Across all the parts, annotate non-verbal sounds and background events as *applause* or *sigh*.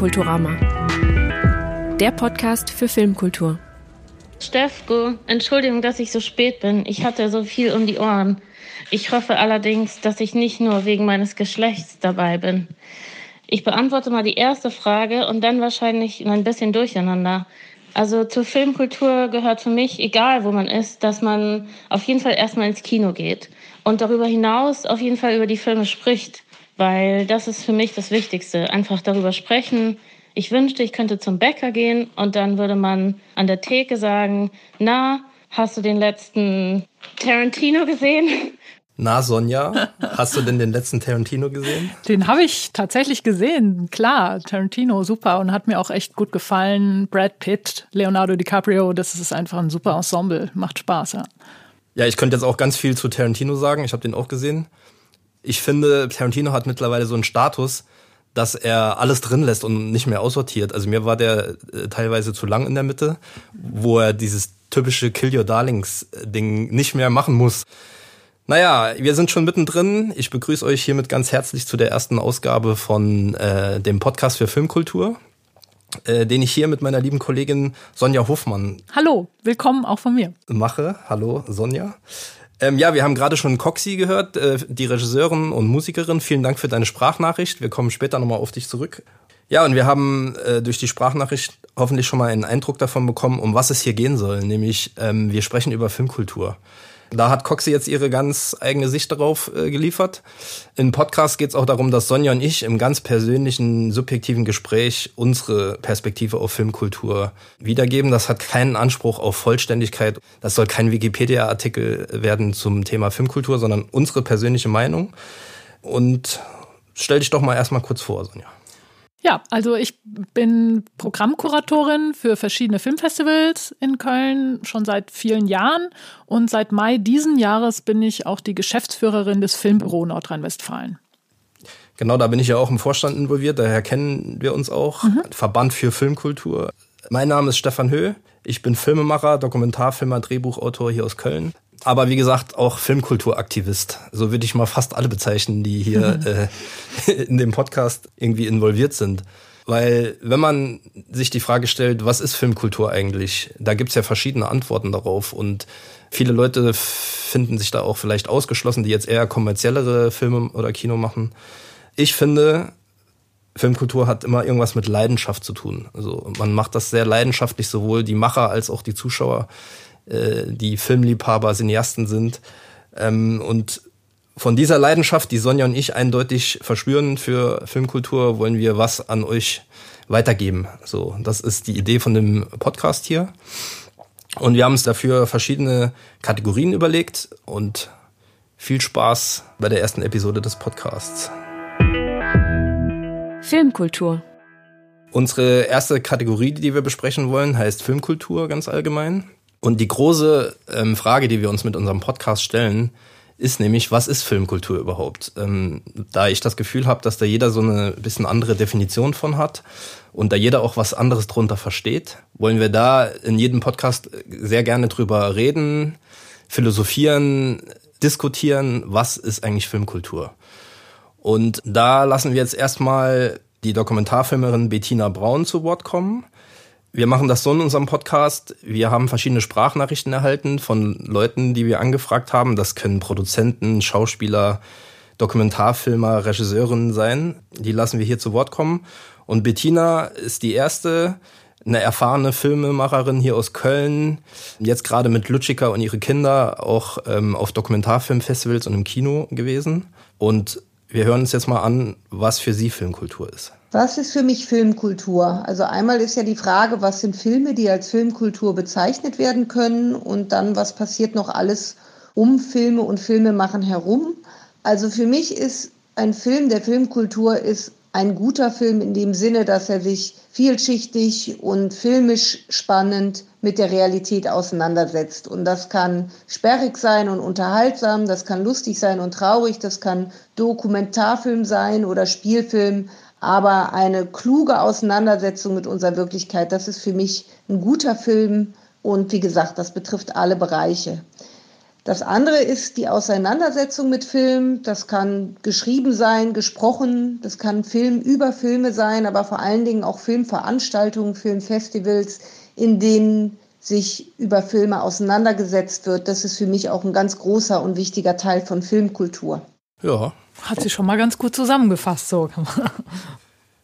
Kulturama. Der Podcast für Filmkultur. Steffko, Entschuldigung, dass ich so spät bin. Ich hatte so viel um die Ohren. Ich hoffe allerdings, dass ich nicht nur wegen meines Geschlechts dabei bin. Ich beantworte mal die erste Frage und dann wahrscheinlich ein bisschen durcheinander. Also zur Filmkultur gehört für mich, egal wo man ist, dass man auf jeden Fall erstmal ins Kino geht und darüber hinaus auf jeden Fall über die Filme spricht, weil das ist für mich das Wichtigste. Einfach darüber sprechen. Ich wünschte, ich könnte zum Bäcker gehen und dann würde man an der Theke sagen, na, hast du den letzten Tarantino gesehen? Na, Sonja, hast du denn den letzten Tarantino gesehen? Den habe ich tatsächlich gesehen. Klar, Tarantino, super und hat mir auch echt gut gefallen. Brad Pitt, Leonardo DiCaprio, das ist einfach ein super Ensemble. Macht Spaß, ja. Ja, ich könnte jetzt auch ganz viel zu Tarantino sagen. Ich habe den auch gesehen. Ich finde, Tarantino hat mittlerweile so einen Status, dass er alles drin lässt und nicht mehr aussortiert. Also mir war der äh, teilweise zu lang in der Mitte, wo er dieses typische Kill Your Darlings Ding nicht mehr machen muss. Naja, wir sind schon mittendrin. Ich begrüße euch hiermit ganz herzlich zu der ersten Ausgabe von äh, dem Podcast für Filmkultur, äh, den ich hier mit meiner lieben Kollegin Sonja Hofmann. Hallo, willkommen auch von mir. Mache. Hallo, Sonja. Ähm, ja, wir haben gerade schon Coxie gehört, äh, die Regisseurin und Musikerin. Vielen Dank für deine Sprachnachricht. Wir kommen später nochmal auf dich zurück. Ja, und wir haben äh, durch die Sprachnachricht hoffentlich schon mal einen Eindruck davon bekommen, um was es hier gehen soll. Nämlich, ähm, wir sprechen über Filmkultur. Da hat Coxie jetzt ihre ganz eigene Sicht darauf äh, geliefert. Im Podcast geht es auch darum, dass Sonja und ich im ganz persönlichen, subjektiven Gespräch unsere Perspektive auf Filmkultur wiedergeben. Das hat keinen Anspruch auf Vollständigkeit. Das soll kein Wikipedia-Artikel werden zum Thema Filmkultur, sondern unsere persönliche Meinung. Und stell dich doch mal erstmal kurz vor, Sonja. Ja, also ich bin Programmkuratorin für verschiedene Filmfestivals in Köln schon seit vielen Jahren und seit Mai diesen Jahres bin ich auch die Geschäftsführerin des Filmbüro Nordrhein-Westfalen. Genau, da bin ich ja auch im Vorstand involviert, daher kennen wir uns auch. Mhm. Verband für Filmkultur. Mein Name ist Stefan Höh. Ich bin Filmemacher, Dokumentarfilmer, Drehbuchautor hier aus Köln aber wie gesagt auch Filmkulturaktivist. So würde ich mal fast alle bezeichnen, die hier mhm. äh, *laughs* in dem Podcast irgendwie involviert sind. Weil wenn man sich die Frage stellt, was ist Filmkultur eigentlich, da gibt's ja verschiedene Antworten darauf. Und viele Leute finden sich da auch vielleicht ausgeschlossen, die jetzt eher kommerziellere Filme oder Kino machen. Ich finde, Filmkultur hat immer irgendwas mit Leidenschaft zu tun. Also man macht das sehr leidenschaftlich, sowohl die Macher als auch die Zuschauer äh, die Filmliebhaber, Cineasten sind. Ähm, und von dieser Leidenschaft, die Sonja und ich eindeutig verspüren für Filmkultur, wollen wir was an euch weitergeben. So, das ist die Idee von dem Podcast hier. Und wir haben uns dafür verschiedene Kategorien überlegt und viel Spaß bei der ersten Episode des Podcasts. Filmkultur. Unsere erste Kategorie, die wir besprechen wollen, heißt Filmkultur ganz allgemein. Und die große ähm, Frage, die wir uns mit unserem Podcast stellen, ist nämlich, was ist Filmkultur überhaupt? Ähm, da ich das Gefühl habe, dass da jeder so eine bisschen andere Definition von hat und da jeder auch was anderes drunter versteht, wollen wir da in jedem Podcast sehr gerne drüber reden, philosophieren, diskutieren, was ist eigentlich Filmkultur? Und da lassen wir jetzt erstmal die Dokumentarfilmerin Bettina Braun zu Wort kommen. Wir machen das so in unserem Podcast. Wir haben verschiedene Sprachnachrichten erhalten von Leuten, die wir angefragt haben. Das können Produzenten, Schauspieler, Dokumentarfilmer, Regisseurinnen sein. Die lassen wir hier zu Wort kommen. Und Bettina ist die erste, eine erfahrene Filmemacherin hier aus Köln, jetzt gerade mit Lutschika und ihre Kinder auch ähm, auf Dokumentarfilmfestivals und im Kino gewesen. Und wir hören uns jetzt mal an, was für sie Filmkultur ist. Was ist für mich Filmkultur? Also einmal ist ja die Frage, was sind Filme, die als Filmkultur bezeichnet werden können und dann, was passiert noch alles um Filme und Filmemachen herum. Also für mich ist ein Film der Filmkultur ist ein guter Film in dem Sinne, dass er sich vielschichtig und filmisch spannend mit der Realität auseinandersetzt. Und das kann sperrig sein und unterhaltsam, das kann lustig sein und traurig, das kann Dokumentarfilm sein oder Spielfilm. Aber eine kluge Auseinandersetzung mit unserer Wirklichkeit, das ist für mich ein guter Film. Und wie gesagt, das betrifft alle Bereiche. Das andere ist die Auseinandersetzung mit Film. Das kann geschrieben sein, gesprochen. Das kann Film über Filme sein, aber vor allen Dingen auch Filmveranstaltungen, Filmfestivals, in denen sich über Filme auseinandergesetzt wird. Das ist für mich auch ein ganz großer und wichtiger Teil von Filmkultur. Ja. Hat sie schon mal ganz gut zusammengefasst, so. *laughs*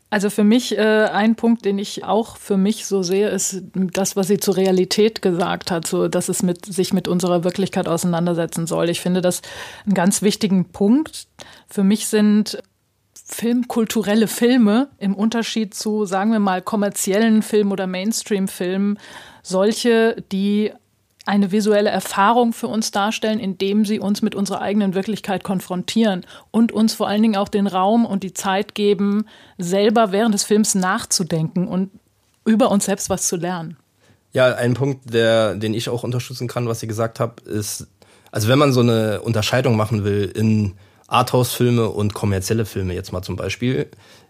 Also für mich äh, ein Punkt, den ich auch für mich so sehe, ist das, was sie zur Realität gesagt hat, so dass es mit, sich mit unserer Wirklichkeit auseinandersetzen soll. Ich finde das einen ganz wichtigen Punkt. Für mich sind filmkulturelle Filme im Unterschied zu, sagen wir mal, kommerziellen Filmen oder Mainstream-Filmen solche, die eine visuelle Erfahrung für uns darstellen, indem sie uns mit unserer eigenen Wirklichkeit konfrontieren und uns vor allen Dingen auch den Raum und die Zeit geben, selber während des Films nachzudenken und über uns selbst was zu lernen. Ja, ein Punkt, der, den ich auch unterstützen kann, was Sie gesagt haben, ist, also wenn man so eine Unterscheidung machen will in Arthouse-Filme und kommerzielle Filme jetzt mal zum Beispiel,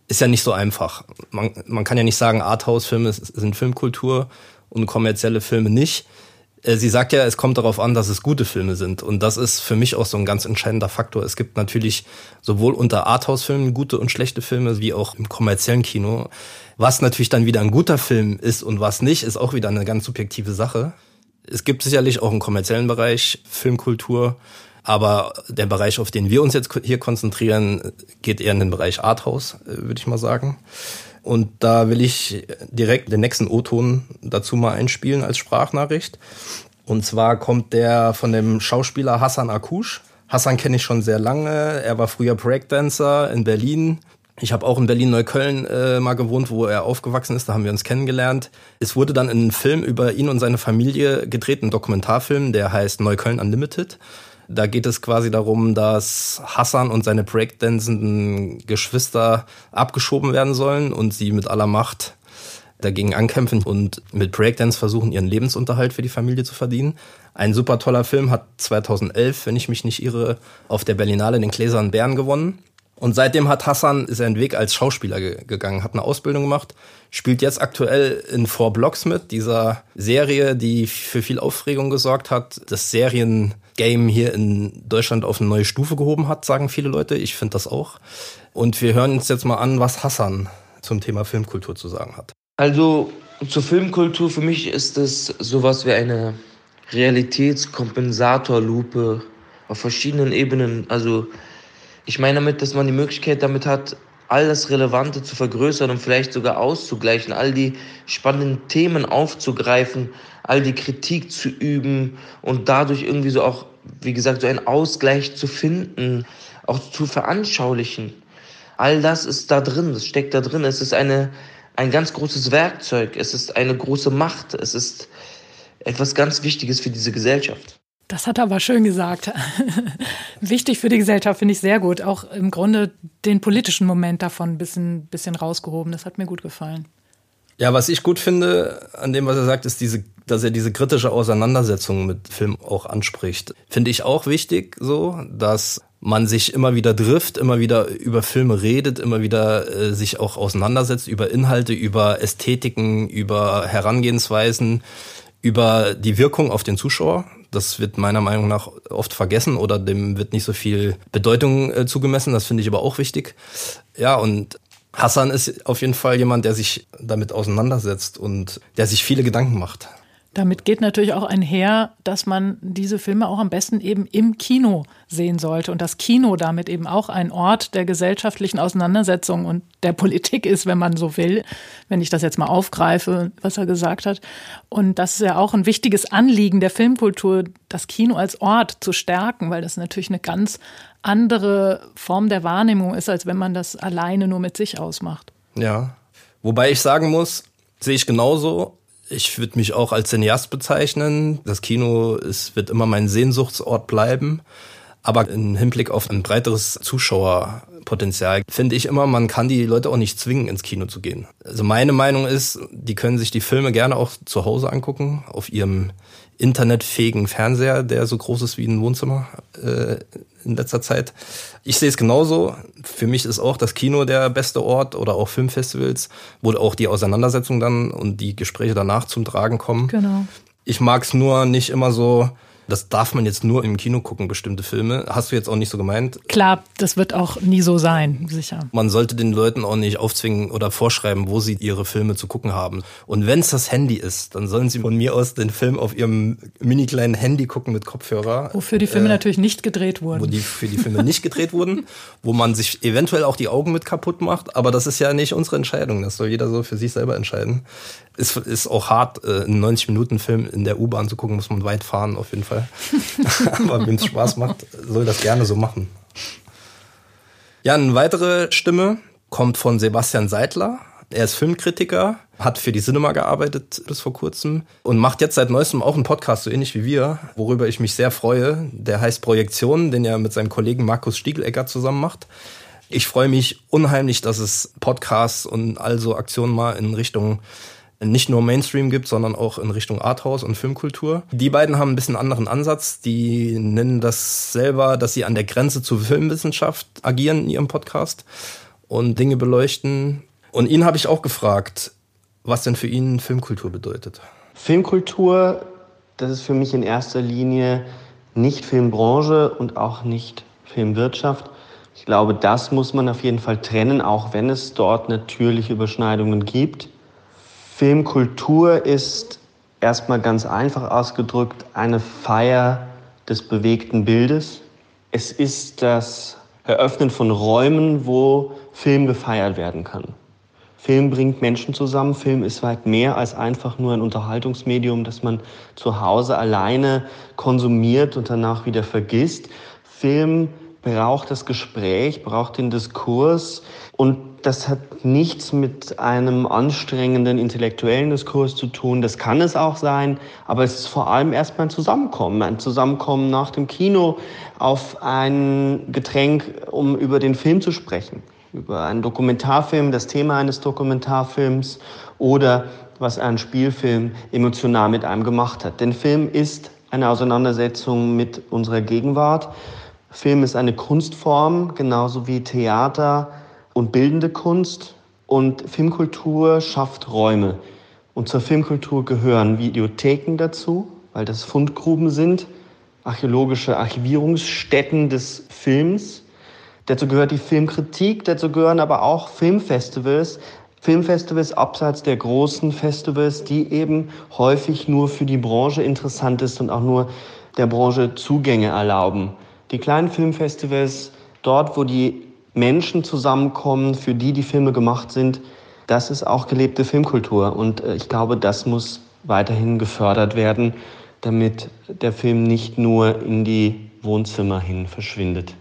ist ja nicht so einfach. Man, man kann ja nicht sagen, Arthouse-Filme sind Filmkultur und kommerzielle Filme nicht sie sagt ja, es kommt darauf an, dass es gute Filme sind. Und das ist für mich auch so ein ganz entscheidender Faktor. Es gibt natürlich sowohl unter Arthouse-Filmen gute und schlechte Filme, wie auch im kommerziellen Kino. Was natürlich dann wieder ein guter Film ist und was nicht, ist auch wieder eine ganz subjektive Sache. Es gibt sicherlich auch einen kommerziellen Bereich Filmkultur, aber der Bereich, auf den wir uns jetzt hier konzentrieren, geht eher in den Bereich Arthouse, äh, würde ich mal sagen. Und da will ich direkt den nächsten O-Ton dazu mal einspielen als Sprachnachricht. Und zwar kommt der von dem Schauspieler Hassan Akush. Hassan kenne ich schon sehr lange. Er war früher Breakdancer in Berlin. Ich habe auch in Berlin-Neukölln äh, mal gewohnt, wo er aufgewachsen ist. Da haben wir uns kennengelernt. Es wurde dann ein Film über ihn und seine Familie gedreht, ein Dokumentarfilm, der heißt Neukölln Unlimited. Da geht es quasi darum, dass Hassan und seine breakdancenden Geschwister abgeschoben werden sollen und sie mit aller Macht dagegen ankämpfen und mit Breakdance versuchen, ihren Lebensunterhalt für die Familie zu verdienen. Ein super toller Film hat 2011, wenn ich mich nicht irre, auf der Berlinale den Gläsern Bären gewonnen. Und seitdem hat Hassan seinen Weg als Schauspieler ge gegangen, hat eine Ausbildung gemacht, spielt jetzt aktuell in Four Blocks mit, dieser Serie, die für viel Aufregung gesorgt hat. Das Seriengame hier in Deutschland auf eine neue Stufe gehoben hat, sagen viele Leute. Ich finde das auch. Und wir hören uns jetzt mal an, was Hassan zum Thema Filmkultur zu sagen hat. Also zur Filmkultur für mich ist es sowas wie eine Realitätskompensatorlupe auf verschiedenen Ebenen. Also ich meine damit, dass man die Möglichkeit damit hat, all das Relevante zu vergrößern und vielleicht sogar auszugleichen, all die spannenden Themen aufzugreifen, all die Kritik zu üben und dadurch irgendwie so auch, wie gesagt, so einen Ausgleich zu finden, auch zu veranschaulichen. All das ist da drin, das steckt da drin. Es ist eine, ein ganz großes Werkzeug, es ist eine große Macht, es ist etwas ganz Wichtiges für diese Gesellschaft. Das hat er aber schön gesagt. *laughs* Wichtig für die Gesellschaft finde ich sehr gut. Auch im Grunde den politischen Moment davon ein bisschen, bisschen rausgehoben. Das hat mir gut gefallen. Ja, was ich gut finde an dem, was er sagt, ist diese, dass er diese kritische Auseinandersetzung mit Film auch anspricht. Finde ich auch wichtig, so, dass man sich immer wieder trifft, immer wieder über Filme redet, immer wieder äh, sich auch auseinandersetzt über Inhalte, über Ästhetiken, über Herangehensweisen, über die Wirkung auf den Zuschauer. Das wird meiner Meinung nach oft vergessen oder dem wird nicht so viel Bedeutung äh, zugemessen. Das finde ich aber auch wichtig. Ja, und Hassan ist auf jeden Fall jemand, der sich damit auseinandersetzt und der sich viele Gedanken macht. Damit geht natürlich auch einher, dass man diese Filme auch am besten eben im Kino sehen sollte und das Kino damit eben auch ein Ort der gesellschaftlichen Auseinandersetzung und der Politik ist, wenn man so will, wenn ich das jetzt mal aufgreife, was er gesagt hat. Und das ist ja auch ein wichtiges Anliegen der Filmkultur, das Kino als Ort zu stärken, weil das natürlich eine ganz andere Form der Wahrnehmung ist, als wenn man das alleine nur mit sich ausmacht. Ja, wobei ich sagen muss, sehe ich genauso ich würde mich auch als Cineast bezeichnen. Das Kino ist, wird immer mein Sehnsuchtsort bleiben. Aber im Hinblick auf ein breiteres Zuschauerpotenzial finde ich immer, man kann die Leute auch nicht zwingen, ins Kino zu gehen. Also meine Meinung ist, die können sich die Filme gerne auch zu Hause angucken, auf ihrem internetfähigen Fernseher, der so groß ist wie ein Wohnzimmer äh, in letzter Zeit. Ich sehe es genauso. Für mich ist auch das Kino der beste Ort oder auch Filmfestivals, wo auch die Auseinandersetzung dann und die Gespräche danach zum Tragen kommen. Genau. Ich mag es nur nicht immer so das darf man jetzt nur im Kino gucken, bestimmte Filme. Hast du jetzt auch nicht so gemeint? Klar, das wird auch nie so sein, sicher. Man sollte den Leuten auch nicht aufzwingen oder vorschreiben, wo sie ihre Filme zu gucken haben. Und wenn es das Handy ist, dann sollen sie von mir aus den Film auf ihrem mini kleinen Handy gucken mit Kopfhörer. Wofür die Filme äh, natürlich nicht gedreht wurden. Wo die für die Filme nicht gedreht wurden, *laughs* wo man sich eventuell auch die Augen mit kaputt macht. Aber das ist ja nicht unsere Entscheidung. Das soll jeder so für sich selber entscheiden. Ist, ist auch hart, äh, einen 90-Minuten-Film in der U-Bahn zu gucken, muss man weit fahren auf jeden Fall. *laughs* Aber wem es Spaß macht, soll das gerne so machen. Ja, eine weitere Stimme kommt von Sebastian Seidler. Er ist Filmkritiker, hat für die Cinema gearbeitet bis vor kurzem und macht jetzt seit neuestem auch einen Podcast, so ähnlich wie wir, worüber ich mich sehr freue. Der heißt Projektion, den er mit seinem Kollegen Markus Stiegelecker zusammen macht. Ich freue mich unheimlich, dass es Podcasts und also Aktionen mal in Richtung nicht nur Mainstream gibt, sondern auch in Richtung Arthouse und Filmkultur. Die beiden haben ein bisschen anderen Ansatz. Die nennen das selber, dass sie an der Grenze zur Filmwissenschaft agieren in ihrem Podcast und Dinge beleuchten. Und ihn habe ich auch gefragt, was denn für ihn Filmkultur bedeutet. Filmkultur, das ist für mich in erster Linie nicht Filmbranche und auch nicht Filmwirtschaft. Ich glaube, das muss man auf jeden Fall trennen, auch wenn es dort natürlich Überschneidungen gibt. Filmkultur ist erstmal ganz einfach ausgedrückt eine Feier des bewegten Bildes. Es ist das Eröffnen von Räumen, wo Film gefeiert werden kann. Film bringt Menschen zusammen. Film ist weit mehr als einfach nur ein Unterhaltungsmedium, das man zu Hause alleine konsumiert und danach wieder vergisst. Film braucht das Gespräch, braucht den Diskurs und das hat nichts mit einem anstrengenden intellektuellen Diskurs zu tun. Das kann es auch sein, aber es ist vor allem erstmal ein Zusammenkommen. Ein Zusammenkommen nach dem Kino auf ein Getränk, um über den Film zu sprechen. Über einen Dokumentarfilm, das Thema eines Dokumentarfilms oder was ein Spielfilm emotional mit einem gemacht hat. Denn Film ist eine Auseinandersetzung mit unserer Gegenwart. Film ist eine Kunstform, genauso wie Theater und bildende Kunst. Und Filmkultur schafft Räume. Und zur Filmkultur gehören Videotheken dazu, weil das Fundgruben sind, archäologische Archivierungsstätten des Films. Dazu gehört die Filmkritik, dazu gehören aber auch Filmfestivals, Filmfestivals abseits der großen Festivals, die eben häufig nur für die Branche interessant ist und auch nur der Branche Zugänge erlauben. Die kleinen Filmfestivals, dort wo die Menschen zusammenkommen, für die die Filme gemacht sind, das ist auch gelebte Filmkultur. Und äh, ich glaube, das muss weiterhin gefördert werden, damit der Film nicht nur in die Wohnzimmer hin verschwindet.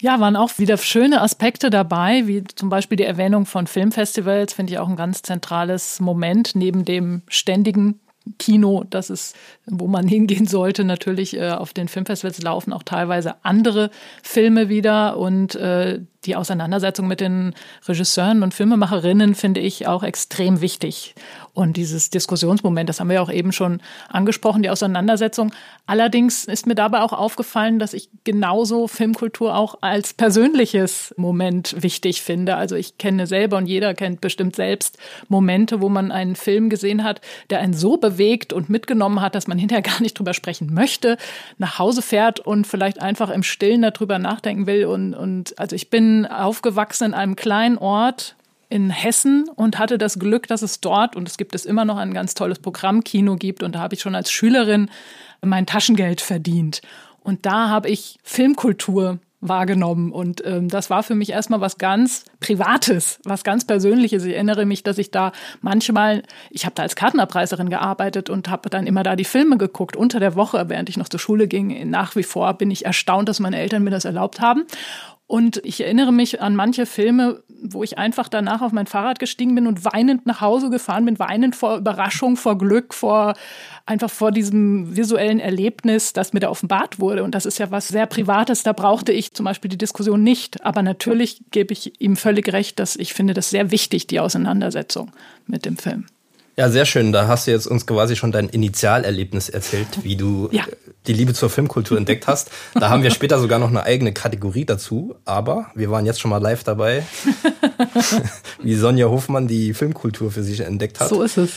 Ja, waren auch wieder schöne Aspekte dabei, wie zum Beispiel die Erwähnung von Filmfestivals, finde ich auch ein ganz zentrales Moment neben dem ständigen Kino, das ist, wo man hingehen sollte. Natürlich äh, auf den Filmfestivals laufen auch teilweise andere Filme wieder und äh, die Auseinandersetzung mit den Regisseuren und Filmemacherinnen finde ich auch extrem wichtig. Und dieses Diskussionsmoment, das haben wir ja auch eben schon angesprochen, die Auseinandersetzung. Allerdings ist mir dabei auch aufgefallen, dass ich genauso Filmkultur auch als persönliches Moment wichtig finde. Also ich kenne selber und jeder kennt bestimmt selbst Momente, wo man einen Film gesehen hat, der einen so bewegt und mitgenommen hat, dass man hinterher *laughs* gar nicht drüber sprechen möchte, nach Hause fährt und vielleicht einfach im Stillen darüber nachdenken will. Und, und also ich bin bin aufgewachsen in einem kleinen Ort in Hessen und hatte das Glück, dass es dort, und es gibt es immer noch ein ganz tolles Programmkino gibt, und da habe ich schon als Schülerin mein Taschengeld verdient. Und da habe ich Filmkultur wahrgenommen. Und ähm, das war für mich erstmal was ganz Privates, was ganz Persönliches. Ich erinnere mich, dass ich da manchmal, ich habe da als Kartenabreißerin gearbeitet und habe dann immer da die Filme geguckt unter der Woche, während ich noch zur Schule ging. Nach wie vor bin ich erstaunt, dass meine Eltern mir das erlaubt haben. Und ich erinnere mich an manche Filme, wo ich einfach danach auf mein Fahrrad gestiegen bin und weinend nach Hause gefahren bin, weinend vor Überraschung, vor Glück, vor einfach vor diesem visuellen Erlebnis, das mir da offenbart wurde. Und das ist ja was sehr Privates. Da brauchte ich zum Beispiel die Diskussion nicht. Aber natürlich gebe ich ihm völlig recht, dass ich finde das sehr wichtig, die Auseinandersetzung mit dem Film. Ja, sehr schön. Da hast du jetzt uns quasi schon dein Initialerlebnis erzählt, wie du *laughs* ja. die Liebe zur Filmkultur entdeckt hast. Da haben wir später sogar noch eine eigene Kategorie dazu. Aber wir waren jetzt schon mal live dabei, *laughs* wie Sonja Hofmann die Filmkultur für sich entdeckt hat. So ist es.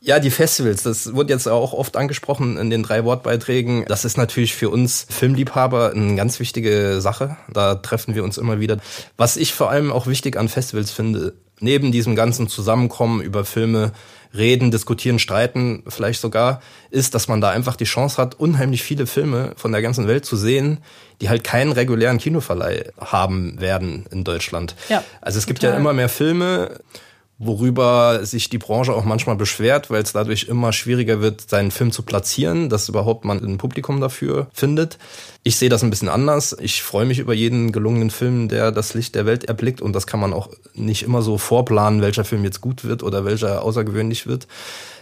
Ja, die Festivals, das wurde jetzt auch oft angesprochen in den drei Wortbeiträgen. Das ist natürlich für uns Filmliebhaber eine ganz wichtige Sache. Da treffen wir uns immer wieder. Was ich vor allem auch wichtig an Festivals finde, neben diesem ganzen Zusammenkommen über Filme, reden, diskutieren, streiten, vielleicht sogar, ist, dass man da einfach die Chance hat, unheimlich viele Filme von der ganzen Welt zu sehen, die halt keinen regulären Kinoverleih haben werden in Deutschland. Ja, also es gibt ja immer mehr Filme, worüber sich die Branche auch manchmal beschwert, weil es dadurch immer schwieriger wird, seinen Film zu platzieren, dass überhaupt man ein Publikum dafür findet. Ich sehe das ein bisschen anders. Ich freue mich über jeden gelungenen Film, der das Licht der Welt erblickt und das kann man auch nicht immer so vorplanen, welcher Film jetzt gut wird oder welcher außergewöhnlich wird.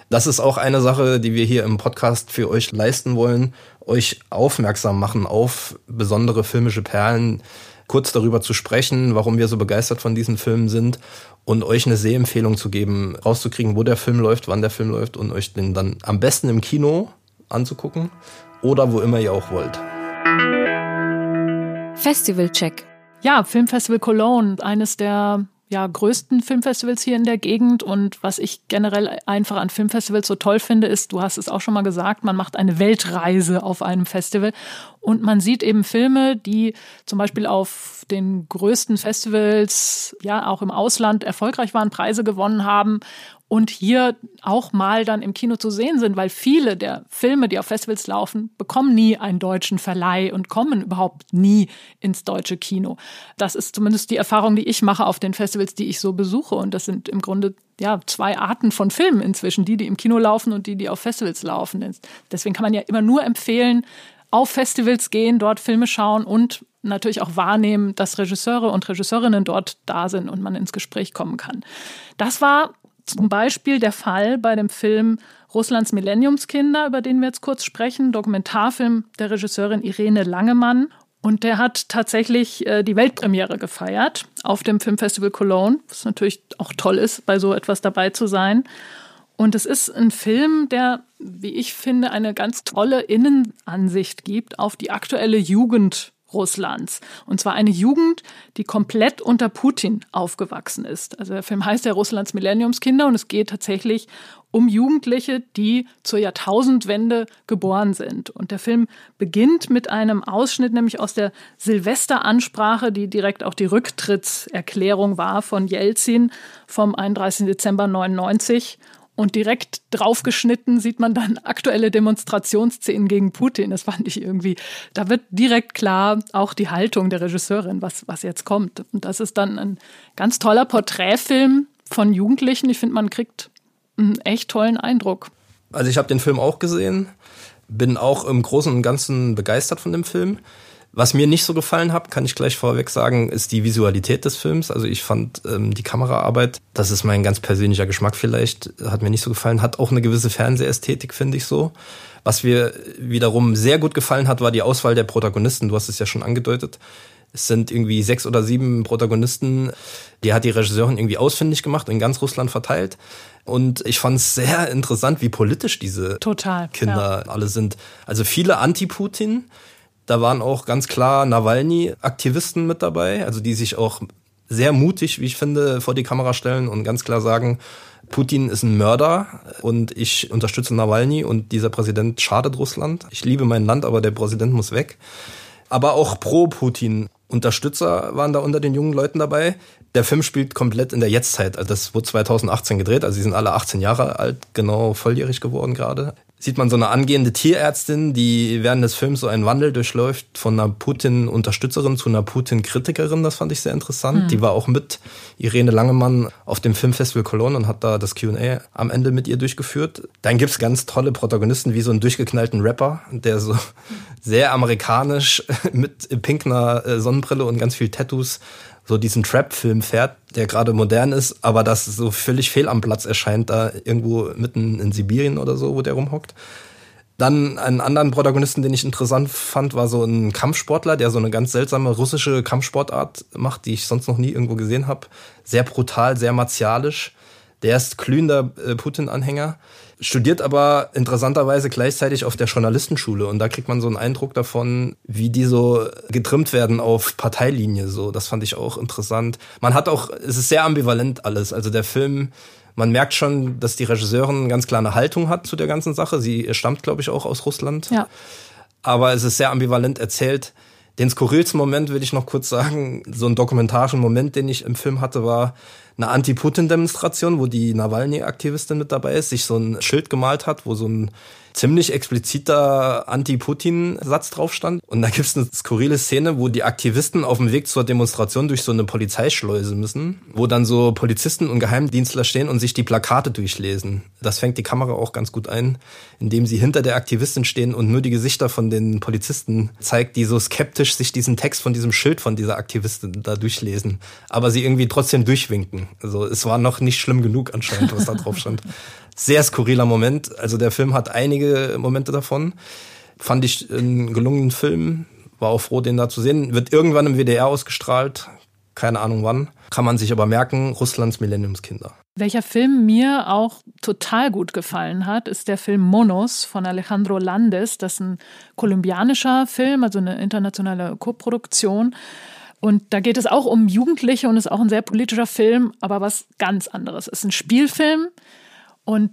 Das ist auch eine Sache, die wir hier im Podcast für euch leisten wollen, euch aufmerksam machen auf besondere filmische Perlen, kurz darüber zu sprechen, warum wir so begeistert von diesen Filmen sind und euch eine Sehempfehlung zu geben, rauszukriegen, wo der Film läuft, wann der Film läuft und euch den dann am besten im Kino anzugucken oder wo immer ihr auch wollt. Festivalcheck. Ja, Filmfestival Cologne, eines der ja, größten Filmfestivals hier in der Gegend. Und was ich generell einfach an Filmfestivals so toll finde, ist, du hast es auch schon mal gesagt, man macht eine Weltreise auf einem Festival und man sieht eben Filme, die zum Beispiel auf den größten Festivals, ja, auch im Ausland erfolgreich waren, Preise gewonnen haben und hier auch mal dann im Kino zu sehen sind, weil viele der Filme, die auf Festivals laufen, bekommen nie einen deutschen Verleih und kommen überhaupt nie ins deutsche Kino. Das ist zumindest die Erfahrung, die ich mache auf den Festivals, die ich so besuche. Und das sind im Grunde ja zwei Arten von Filmen inzwischen, die, die im Kino laufen und die, die auf Festivals laufen. Deswegen kann man ja immer nur empfehlen, auf Festivals gehen, dort Filme schauen und natürlich auch wahrnehmen, dass Regisseure und Regisseurinnen dort da sind und man ins Gespräch kommen kann. Das war zum Beispiel der Fall bei dem Film Russlands Millenniumskinder, über den wir jetzt kurz sprechen, Dokumentarfilm der Regisseurin Irene Langemann. Und der hat tatsächlich äh, die Weltpremiere gefeiert auf dem Filmfestival Cologne, was natürlich auch toll ist, bei so etwas dabei zu sein. Und es ist ein Film, der, wie ich finde, eine ganz tolle Innenansicht gibt auf die aktuelle Jugend Russlands. Und zwar eine Jugend, die komplett unter Putin aufgewachsen ist. Also der Film heißt ja Russlands Millenniumskinder und es geht tatsächlich um Jugendliche, die zur Jahrtausendwende geboren sind. Und der Film beginnt mit einem Ausschnitt, nämlich aus der Silvesteransprache, die direkt auch die Rücktrittserklärung war von Jelzin vom 31. Dezember 99. Und direkt draufgeschnitten sieht man dann aktuelle Demonstrationsszenen gegen Putin. Das fand ich irgendwie, da wird direkt klar auch die Haltung der Regisseurin, was, was jetzt kommt. Und das ist dann ein ganz toller Porträtfilm von Jugendlichen. Ich finde, man kriegt einen echt tollen Eindruck. Also ich habe den Film auch gesehen, bin auch im Großen und Ganzen begeistert von dem Film. Was mir nicht so gefallen hat, kann ich gleich vorweg sagen, ist die Visualität des Films. Also ich fand ähm, die Kameraarbeit, das ist mein ganz persönlicher Geschmack vielleicht, hat mir nicht so gefallen, hat auch eine gewisse Fernsehästhetik, finde ich so. Was mir wiederum sehr gut gefallen hat, war die Auswahl der Protagonisten. Du hast es ja schon angedeutet. Es sind irgendwie sechs oder sieben Protagonisten. Die hat die Regisseurin irgendwie ausfindig gemacht, in ganz Russland verteilt. Und ich fand es sehr interessant, wie politisch diese Total, Kinder ja. alle sind. Also viele Anti-Putin, da waren auch ganz klar Nawalny-Aktivisten mit dabei, also die sich auch sehr mutig, wie ich finde, vor die Kamera stellen und ganz klar sagen, Putin ist ein Mörder und ich unterstütze Nawalny und dieser Präsident schadet Russland. Ich liebe mein Land, aber der Präsident muss weg. Aber auch pro-Putin Unterstützer waren da unter den jungen Leuten dabei. Der Film spielt komplett in der Jetztzeit. Also das wurde 2018 gedreht, also sie sind alle 18 Jahre alt, genau volljährig geworden gerade sieht man so eine angehende Tierärztin, die während des Films so einen Wandel durchläuft von einer Putin-Unterstützerin zu einer Putin-Kritikerin. Das fand ich sehr interessant. Mhm. Die war auch mit Irene Langemann auf dem Filmfestival Cologne und hat da das Q&A am Ende mit ihr durchgeführt. Dann gibt's ganz tolle Protagonisten, wie so einen durchgeknallten Rapper, der so sehr amerikanisch *laughs* mit pinkner äh, Sonnenbrille und ganz viel Tattoos so diesen Trap-Film fährt, der gerade modern ist, aber das so völlig fehl am Platz erscheint, da irgendwo mitten in Sibirien oder so, wo der rumhockt. Dann einen anderen Protagonisten, den ich interessant fand, war so ein Kampfsportler, der so eine ganz seltsame russische Kampfsportart macht, die ich sonst noch nie irgendwo gesehen habe. Sehr brutal, sehr martialisch. Der ist glühender äh, Putin-Anhänger studiert aber interessanterweise gleichzeitig auf der Journalistenschule und da kriegt man so einen Eindruck davon, wie die so getrimmt werden auf Parteilinie. So, das fand ich auch interessant. Man hat auch, es ist sehr ambivalent alles. Also der Film Man merkt schon, dass die Regisseurin ganz klar eine Haltung hat zu der ganzen Sache. Sie stammt, glaube ich, auch aus Russland. Ja. Aber es ist sehr ambivalent erzählt. Den skurrilsten Moment will ich noch kurz sagen. So ein dokumentarischen Moment, den ich im Film hatte, war eine Anti-Putin-Demonstration, wo die Nawalny-Aktivistin mit dabei ist, sich so ein Schild gemalt hat, wo so ein ziemlich expliziter Anti-Putin-Satz drauf stand. Und da gibt es eine skurrile Szene, wo die Aktivisten auf dem Weg zur Demonstration durch so eine Polizeischleuse müssen, wo dann so Polizisten und Geheimdienstler stehen und sich die Plakate durchlesen. Das fängt die Kamera auch ganz gut ein, indem sie hinter der Aktivistin stehen und nur die Gesichter von den Polizisten zeigt, die so skeptisch sich diesen Text von diesem Schild von dieser Aktivistin da durchlesen, aber sie irgendwie trotzdem durchwinken. Also es war noch nicht schlimm genug anscheinend, was da drauf stand. *laughs* Sehr skurriler Moment. Also der Film hat einige Momente davon. Fand ich einen gelungenen Film. War auch froh, den da zu sehen. Wird irgendwann im WDR ausgestrahlt. Keine Ahnung wann. Kann man sich aber merken, Russlands Millenniumskinder. Welcher Film mir auch total gut gefallen hat, ist der Film Monos von Alejandro Landes. Das ist ein kolumbianischer Film, also eine internationale Koproduktion. Und da geht es auch um Jugendliche und ist auch ein sehr politischer Film, aber was ganz anderes. Es ist ein Spielfilm und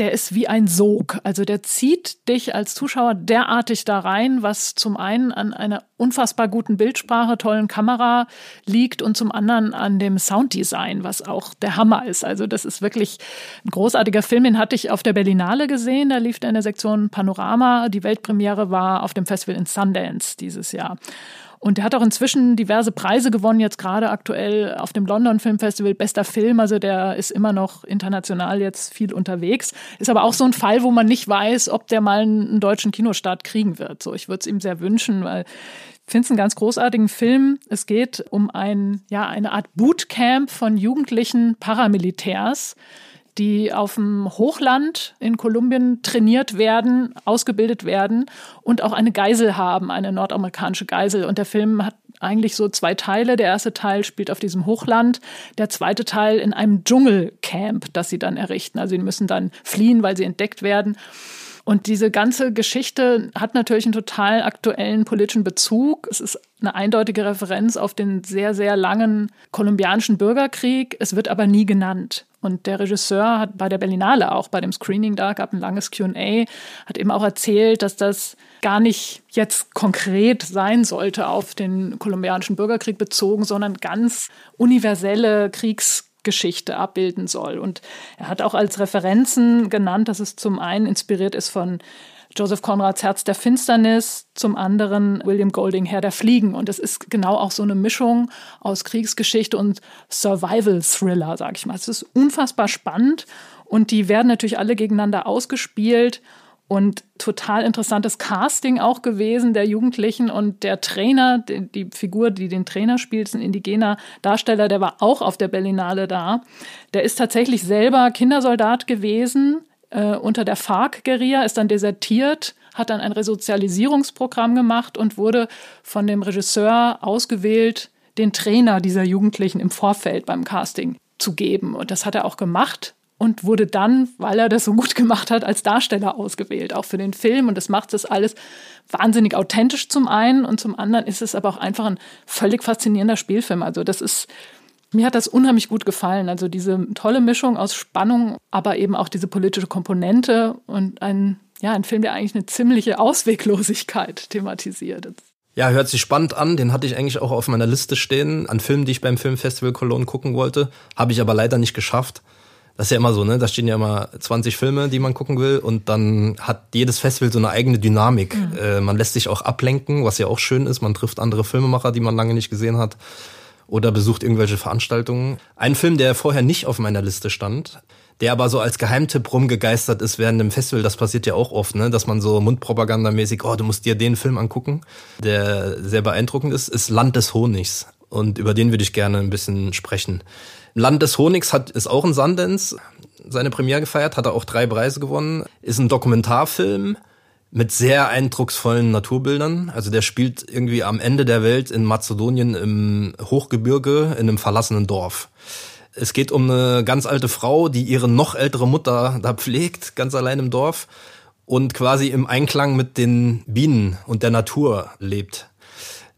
der ist wie ein Sog. Also der zieht dich als Zuschauer derartig da rein, was zum einen an einer unfassbar guten Bildsprache, tollen Kamera liegt und zum anderen an dem Sounddesign, was auch der Hammer ist. Also das ist wirklich ein großartiger Film. Den hatte ich auf der Berlinale gesehen. Da lief der in der Sektion Panorama. Die Weltpremiere war auf dem Festival in Sundance dieses Jahr. Und der hat auch inzwischen diverse Preise gewonnen, jetzt gerade aktuell auf dem London Film Festival, bester Film. Also der ist immer noch international jetzt viel unterwegs. Ist aber auch so ein Fall, wo man nicht weiß, ob der mal einen deutschen Kinostart kriegen wird. So, ich würde es ihm sehr wünschen, weil ich finde es einen ganz großartigen Film. Es geht um ein, ja, eine Art Bootcamp von jugendlichen Paramilitärs die auf dem Hochland in Kolumbien trainiert werden, ausgebildet werden und auch eine Geisel haben, eine nordamerikanische Geisel. Und der Film hat eigentlich so zwei Teile. Der erste Teil spielt auf diesem Hochland, der zweite Teil in einem Dschungelcamp, das sie dann errichten. Also sie müssen dann fliehen, weil sie entdeckt werden. Und diese ganze Geschichte hat natürlich einen total aktuellen politischen Bezug. Es ist eine eindeutige Referenz auf den sehr, sehr langen kolumbianischen Bürgerkrieg. Es wird aber nie genannt. Und der Regisseur hat bei der Berlinale auch, bei dem Screening da, gab ein langes QA, hat eben auch erzählt, dass das gar nicht jetzt konkret sein sollte auf den kolumbianischen Bürgerkrieg bezogen, sondern ganz universelle Kriegsgeschichte abbilden soll. Und er hat auch als Referenzen genannt, dass es zum einen inspiriert ist von Joseph Conrads Herz der Finsternis, zum anderen William Golding Herr der Fliegen. Und es ist genau auch so eine Mischung aus Kriegsgeschichte und Survival-Thriller, sag ich mal. Es ist unfassbar spannend und die werden natürlich alle gegeneinander ausgespielt und total interessantes Casting auch gewesen der Jugendlichen und der Trainer, die, die, Figur, die den Trainer spielt, ist ein indigener Darsteller, der war auch auf der Berlinale da. Der ist tatsächlich selber Kindersoldat gewesen, äh, unter der FARC-Guerilla, ist dann desertiert, hat dann ein Resozialisierungsprogramm gemacht und wurde von dem Regisseur ausgewählt, den Trainer dieser Jugendlichen im Vorfeld beim Casting zu geben. Und das hat er auch gemacht und wurde dann, weil er das so gut gemacht hat, als Darsteller ausgewählt, auch für den Film. Und das macht das alles wahnsinnig authentisch zum einen und zum anderen ist es aber auch einfach ein völlig faszinierender Spielfilm. Also das ist mir hat das unheimlich gut gefallen. Also diese tolle Mischung aus Spannung, aber eben auch diese politische Komponente und ein, ja, ein Film, der eigentlich eine ziemliche Ausweglosigkeit thematisiert. Ja, hört sich spannend an. Den hatte ich eigentlich auch auf meiner Liste stehen an Filmen, die ich beim Filmfestival Cologne gucken wollte. Habe ich aber leider nicht geschafft. Das ist ja immer so, ne? Da stehen ja immer 20 Filme, die man gucken will. Und dann hat jedes Festival so eine eigene Dynamik. Mhm. Äh, man lässt sich auch ablenken, was ja auch schön ist. Man trifft andere Filmemacher, die man lange nicht gesehen hat oder besucht irgendwelche Veranstaltungen. Ein Film, der vorher nicht auf meiner Liste stand, der aber so als Geheimtipp rumgegeistert ist während dem Festival, das passiert ja auch oft, ne, dass man so mundpropagandamäßig, oh, du musst dir den Film angucken, der sehr beeindruckend ist, ist Land des Honigs. Und über den würde ich gerne ein bisschen sprechen. Land des Honigs hat, ist auch ein Sundance, seine Premiere gefeiert, hat er auch drei Preise gewonnen, ist ein Dokumentarfilm, mit sehr eindrucksvollen Naturbildern. Also der spielt irgendwie am Ende der Welt in Mazedonien im Hochgebirge in einem verlassenen Dorf. Es geht um eine ganz alte Frau, die ihre noch ältere Mutter da pflegt, ganz allein im Dorf und quasi im Einklang mit den Bienen und der Natur lebt.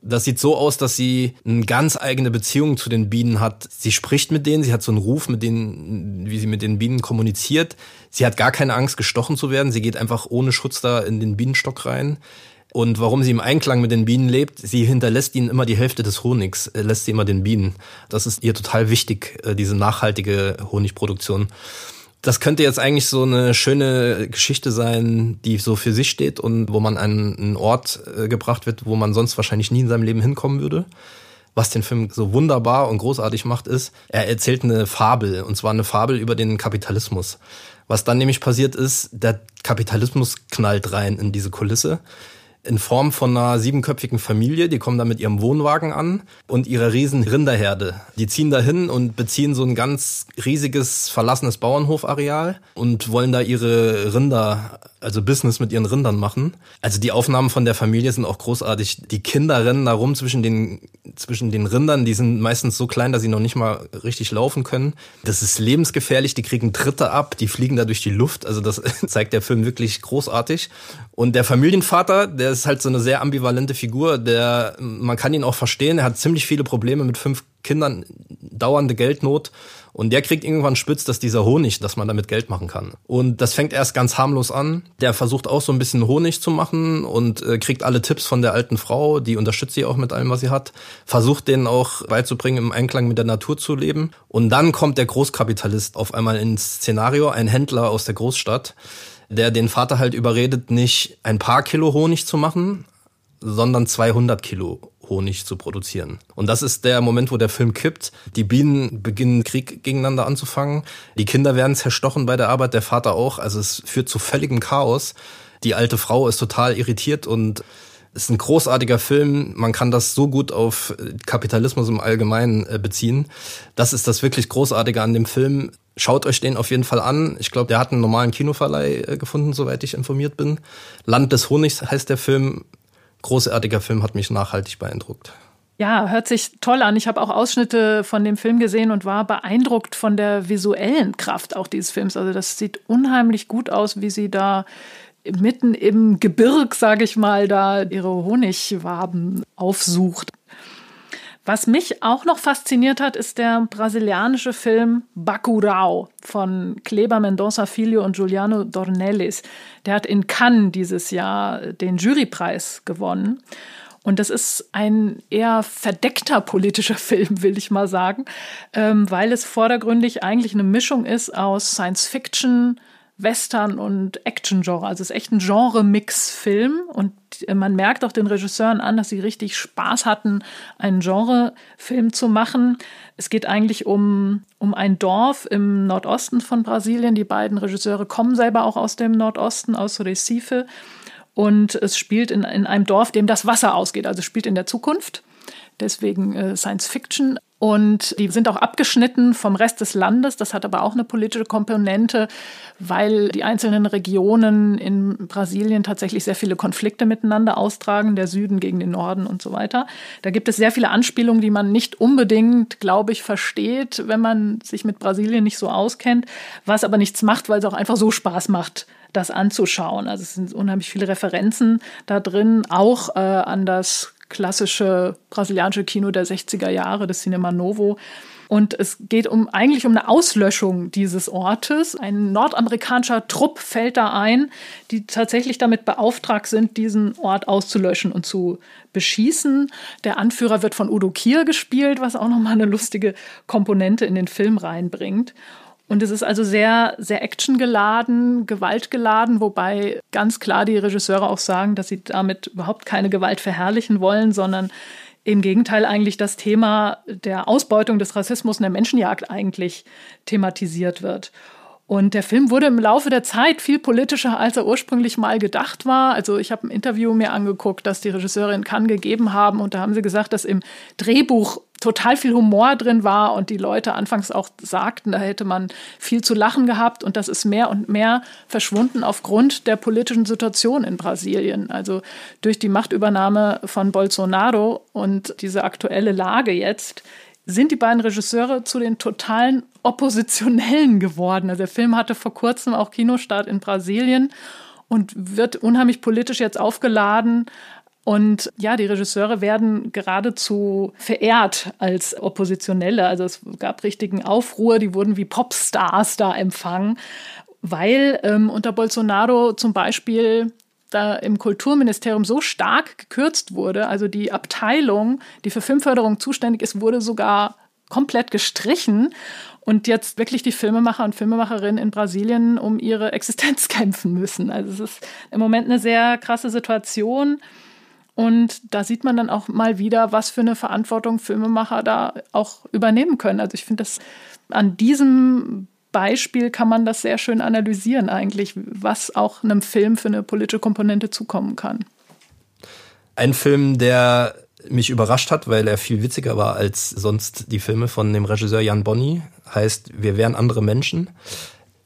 Das sieht so aus, dass sie eine ganz eigene Beziehung zu den Bienen hat. Sie spricht mit denen, sie hat so einen Ruf, mit denen, wie sie mit den Bienen kommuniziert. Sie hat gar keine Angst, gestochen zu werden. Sie geht einfach ohne Schutz da in den Bienenstock rein. Und warum sie im Einklang mit den Bienen lebt, sie hinterlässt ihnen immer die Hälfte des Honigs, äh, lässt sie immer den Bienen. Das ist ihr total wichtig, äh, diese nachhaltige Honigproduktion. Das könnte jetzt eigentlich so eine schöne Geschichte sein, die so für sich steht und wo man an einen Ort äh, gebracht wird, wo man sonst wahrscheinlich nie in seinem Leben hinkommen würde. Was den Film so wunderbar und großartig macht, ist, er erzählt eine Fabel, und zwar eine Fabel über den Kapitalismus. Was dann nämlich passiert ist, der Kapitalismus knallt rein in diese Kulisse in Form von einer siebenköpfigen Familie. Die kommen da mit ihrem Wohnwagen an und ihrer riesen Rinderherde. Die ziehen da hin und beziehen so ein ganz riesiges verlassenes Bauernhofareal und wollen da ihre Rinder also Business mit ihren Rindern machen. Also die Aufnahmen von der Familie sind auch großartig. Die Kinder rennen da rum zwischen den, zwischen den Rindern. Die sind meistens so klein, dass sie noch nicht mal richtig laufen können. Das ist lebensgefährlich. Die kriegen Tritte ab. Die fliegen da durch die Luft. Also das *laughs* zeigt der Film wirklich großartig. Und der Familienvater, der ist halt so eine sehr ambivalente Figur. Der, man kann ihn auch verstehen. Er hat ziemlich viele Probleme mit fünf Kindern, dauernde Geldnot. Und der kriegt irgendwann spitz, dass dieser Honig, dass man damit Geld machen kann. Und das fängt erst ganz harmlos an. Der versucht auch so ein bisschen Honig zu machen und äh, kriegt alle Tipps von der alten Frau, die unterstützt sie auch mit allem, was sie hat. Versucht denen auch beizubringen, im Einklang mit der Natur zu leben. Und dann kommt der Großkapitalist auf einmal ins Szenario, ein Händler aus der Großstadt, der den Vater halt überredet, nicht ein paar Kilo Honig zu machen, sondern 200 Kilo Honig zu produzieren. Und das ist der Moment, wo der Film kippt. Die Bienen beginnen Krieg gegeneinander anzufangen. Die Kinder werden zerstochen bei der Arbeit, der Vater auch. Also es führt zu völligem Chaos. Die alte Frau ist total irritiert und ist ein großartiger Film. Man kann das so gut auf Kapitalismus im Allgemeinen äh, beziehen. Das ist das wirklich Großartige an dem Film. Schaut euch den auf jeden Fall an. Ich glaube, der hat einen normalen Kinoverleih äh, gefunden, soweit ich informiert bin. Land des Honigs heißt der Film großartiger Film, hat mich nachhaltig beeindruckt. Ja, hört sich toll an. Ich habe auch Ausschnitte von dem Film gesehen und war beeindruckt von der visuellen Kraft auch dieses Films. Also das sieht unheimlich gut aus, wie sie da mitten im Gebirg, sage ich mal, da ihre Honigwaben aufsucht. Was mich auch noch fasziniert hat, ist der brasilianische Film Bacurau von Kleber Mendonça Filho und Giuliano Dornelles. Der hat in Cannes dieses Jahr den Jurypreis gewonnen. Und das ist ein eher verdeckter politischer *laughs* Film, will ich mal sagen, ähm, weil es vordergründig eigentlich eine Mischung ist aus Science Fiction, Western und Action-Genre. Also es ist echt ein Genre-Mix-Film und man merkt auch den Regisseuren an, dass sie richtig Spaß hatten, einen Genre-Film zu machen. Es geht eigentlich um, um ein Dorf im Nordosten von Brasilien. Die beiden Regisseure kommen selber auch aus dem Nordosten, aus Recife. Und es spielt in, in einem Dorf, dem das Wasser ausgeht. Also es spielt in der Zukunft. Deswegen äh, Science Fiction. Und die sind auch abgeschnitten vom Rest des Landes. Das hat aber auch eine politische Komponente, weil die einzelnen Regionen in Brasilien tatsächlich sehr viele Konflikte miteinander austragen, der Süden gegen den Norden und so weiter. Da gibt es sehr viele Anspielungen, die man nicht unbedingt, glaube ich, versteht, wenn man sich mit Brasilien nicht so auskennt, was aber nichts macht, weil es auch einfach so Spaß macht, das anzuschauen. Also es sind unheimlich viele Referenzen da drin, auch äh, an das klassische brasilianische Kino der 60er Jahre, das Cinema Novo. Und es geht um, eigentlich um eine Auslöschung dieses Ortes. Ein nordamerikanischer Trupp fällt da ein, die tatsächlich damit beauftragt sind, diesen Ort auszulöschen und zu beschießen. Der Anführer wird von Udo Kier gespielt, was auch nochmal eine lustige Komponente in den Film reinbringt. Und es ist also sehr, sehr actiongeladen, gewaltgeladen, wobei ganz klar die Regisseure auch sagen, dass sie damit überhaupt keine Gewalt verherrlichen wollen, sondern im Gegenteil eigentlich das Thema der Ausbeutung des Rassismus und der Menschenjagd eigentlich thematisiert wird. Und der Film wurde im Laufe der Zeit viel politischer, als er ursprünglich mal gedacht war. Also ich habe ein Interview mir angeguckt, das die Regisseure in Cannes gegeben haben. Und da haben sie gesagt, dass im Drehbuch total viel Humor drin war und die Leute anfangs auch sagten, da hätte man viel zu lachen gehabt und das ist mehr und mehr verschwunden aufgrund der politischen Situation in Brasilien. Also durch die Machtübernahme von Bolsonaro und diese aktuelle Lage jetzt sind die beiden Regisseure zu den totalen Oppositionellen geworden. Also der Film hatte vor kurzem auch Kinostart in Brasilien und wird unheimlich politisch jetzt aufgeladen Und ja, die Regisseure werden geradezu verehrt als Oppositionelle. Also es gab richtigen Aufruhr, die wurden wie Popstars da empfangen, weil ähm, unter Bolsonaro zum Beispiel da im Kulturministerium so stark gekürzt wurde, also die Abteilung, die für Filmförderung zuständig ist, wurde sogar komplett gestrichen und jetzt wirklich die Filmemacher und Filmemacherinnen in Brasilien um ihre Existenz *laughs* kämpfen müssen. Also es ist im Moment eine sehr krasse Situation. Und da sieht man dann auch mal wieder, was für eine Verantwortung Filmemacher da auch übernehmen können. Also ich finde, dass an diesem Beispiel kann man das sehr schön analysieren eigentlich, was auch einem Film für eine politische Komponente zukommen kann. Ein Film, der mich überrascht hat, weil er viel witziger war als sonst die Filme von dem Regisseur Jan Bonny, heißt Wir wären andere Menschen.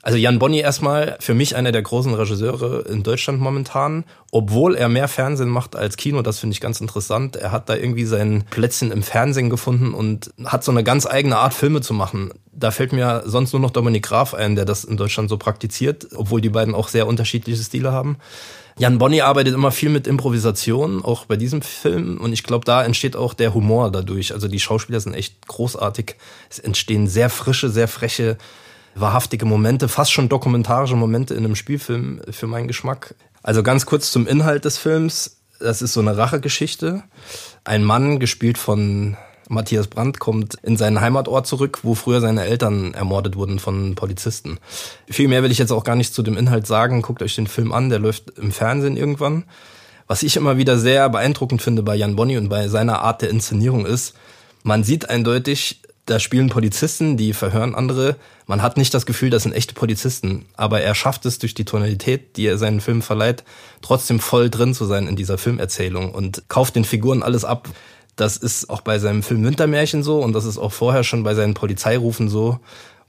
Also Jan Bonny erstmal für mich einer der großen Regisseure in Deutschland momentan, obwohl er mehr Fernsehen macht als Kino, das finde ich ganz interessant. Er hat da irgendwie sein Plätzchen im Fernsehen gefunden und hat so eine ganz eigene Art Filme zu machen. Da fällt mir sonst nur noch Dominik Graf ein, der das in Deutschland so praktiziert, obwohl die beiden auch sehr unterschiedliche Stile haben. Jan Bonny arbeitet immer viel mit Improvisation, auch bei diesem Film. Und ich glaube, da entsteht auch der Humor dadurch. Also die Schauspieler sind echt großartig. Es entstehen sehr frische, sehr freche wahrhaftige Momente, fast schon dokumentarische Momente in einem Spielfilm für meinen Geschmack. Also ganz kurz zum Inhalt des Films. Das ist so eine Rachegeschichte. Ein Mann, gespielt von Matthias Brandt, kommt in seinen Heimatort zurück, wo früher seine Eltern ermordet wurden von Polizisten. Viel mehr will ich jetzt auch gar nicht zu dem Inhalt sagen. Guckt euch den Film an, der läuft im Fernsehen irgendwann. Was ich immer wieder sehr beeindruckend finde bei Jan Bonny und bei seiner Art der Inszenierung ist, man sieht eindeutig, da spielen Polizisten, die verhören andere. Man hat nicht das Gefühl, das sind echte Polizisten, aber er schafft es durch die Tonalität, die er seinen Film verleiht, trotzdem voll drin zu sein in dieser Filmerzählung und kauft den Figuren alles ab. Das ist auch bei seinem Film Wintermärchen so und das ist auch vorher schon bei seinen Polizeirufen so,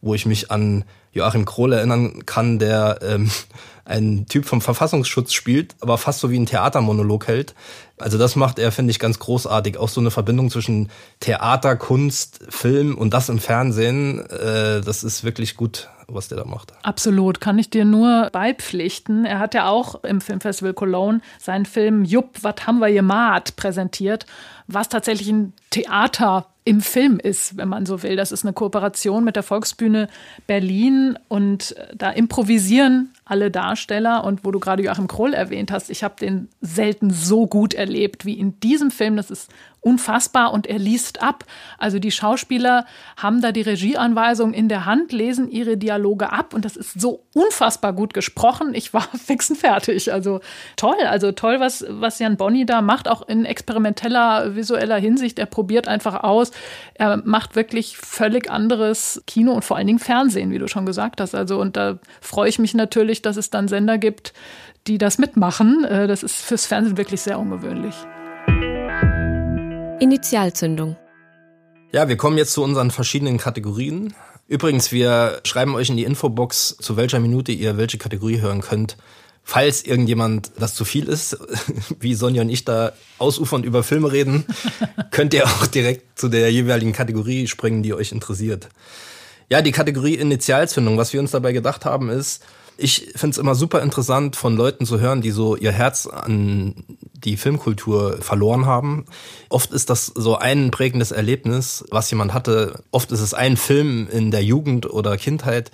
wo ich mich an Joachim Krohl erinnern kann, der ähm, *laughs* ein Typ vom Verfassungsschutz spielt, aber fast so wie ein Theatermonolog hält. Also das macht er, finde ich, ganz großartig. Auch so eine Verbindung zwischen Theater, Kunst, Film und das im Fernsehen. Äh, das ist wirklich gut, was der da macht. Absolut, kann ich dir nur beipflichten. Er hat ja auch im Filmfestival Cologne seinen Film Jupp, was haben wir gemacht präsentiert, was tatsächlich ein Theater im Film ist, wenn man so will. Das ist eine Kooperation mit der Volksbühne Berlin und da improvisieren alle Darsteller und wo du gerade Joachim Kroll erwähnt hast, ich habe den selten so gut erlebt wie in diesem Film. Das ist unfassbar und er liest ab. Also die Schauspieler haben da die Regieanweisung in der Hand, lesen ihre Dialoge ab und das ist so unfassbar gut gesprochen. Ich war *laughs* fix und fertig. Also toll, also toll, was, was Jan Bonny da macht, auch in experimenteller visueller Hinsicht. Er probiert einfach aus. Er macht wirklich völlig anderes Kino und vor allen Dingen Fernsehen, wie du schon gesagt hast. Also und da freue ich mich natürlich, dass es dann Sender gibt, die das mitmachen. Äh, das ist fürs Fernsehen wirklich sehr ungewöhnlich. Initialzündung. Ja, wir kommen jetzt zu unseren verschiedenen Kategorien. Übrigens, wir schreiben euch in die Infobox, zu welcher Minute ihr welche Kategorie hören könnt. Falls irgendjemand das zu viel ist, *laughs* wie Sonja und ich da ausufernd über Filme reden, *laughs* könnt ihr auch direkt zu der jeweiligen Kategorie springen, die euch interessiert. Ja, die Kategorie Initialzündung. Was wir uns dabei gedacht haben, ist, ich finde es immer super interessant, von Leuten zu hören, die so ihr Herz an die Filmkultur verloren haben. Oft ist das so ein prägendes Erlebnis, was jemand hatte. Oft ist es ein Film in der Jugend oder Kindheit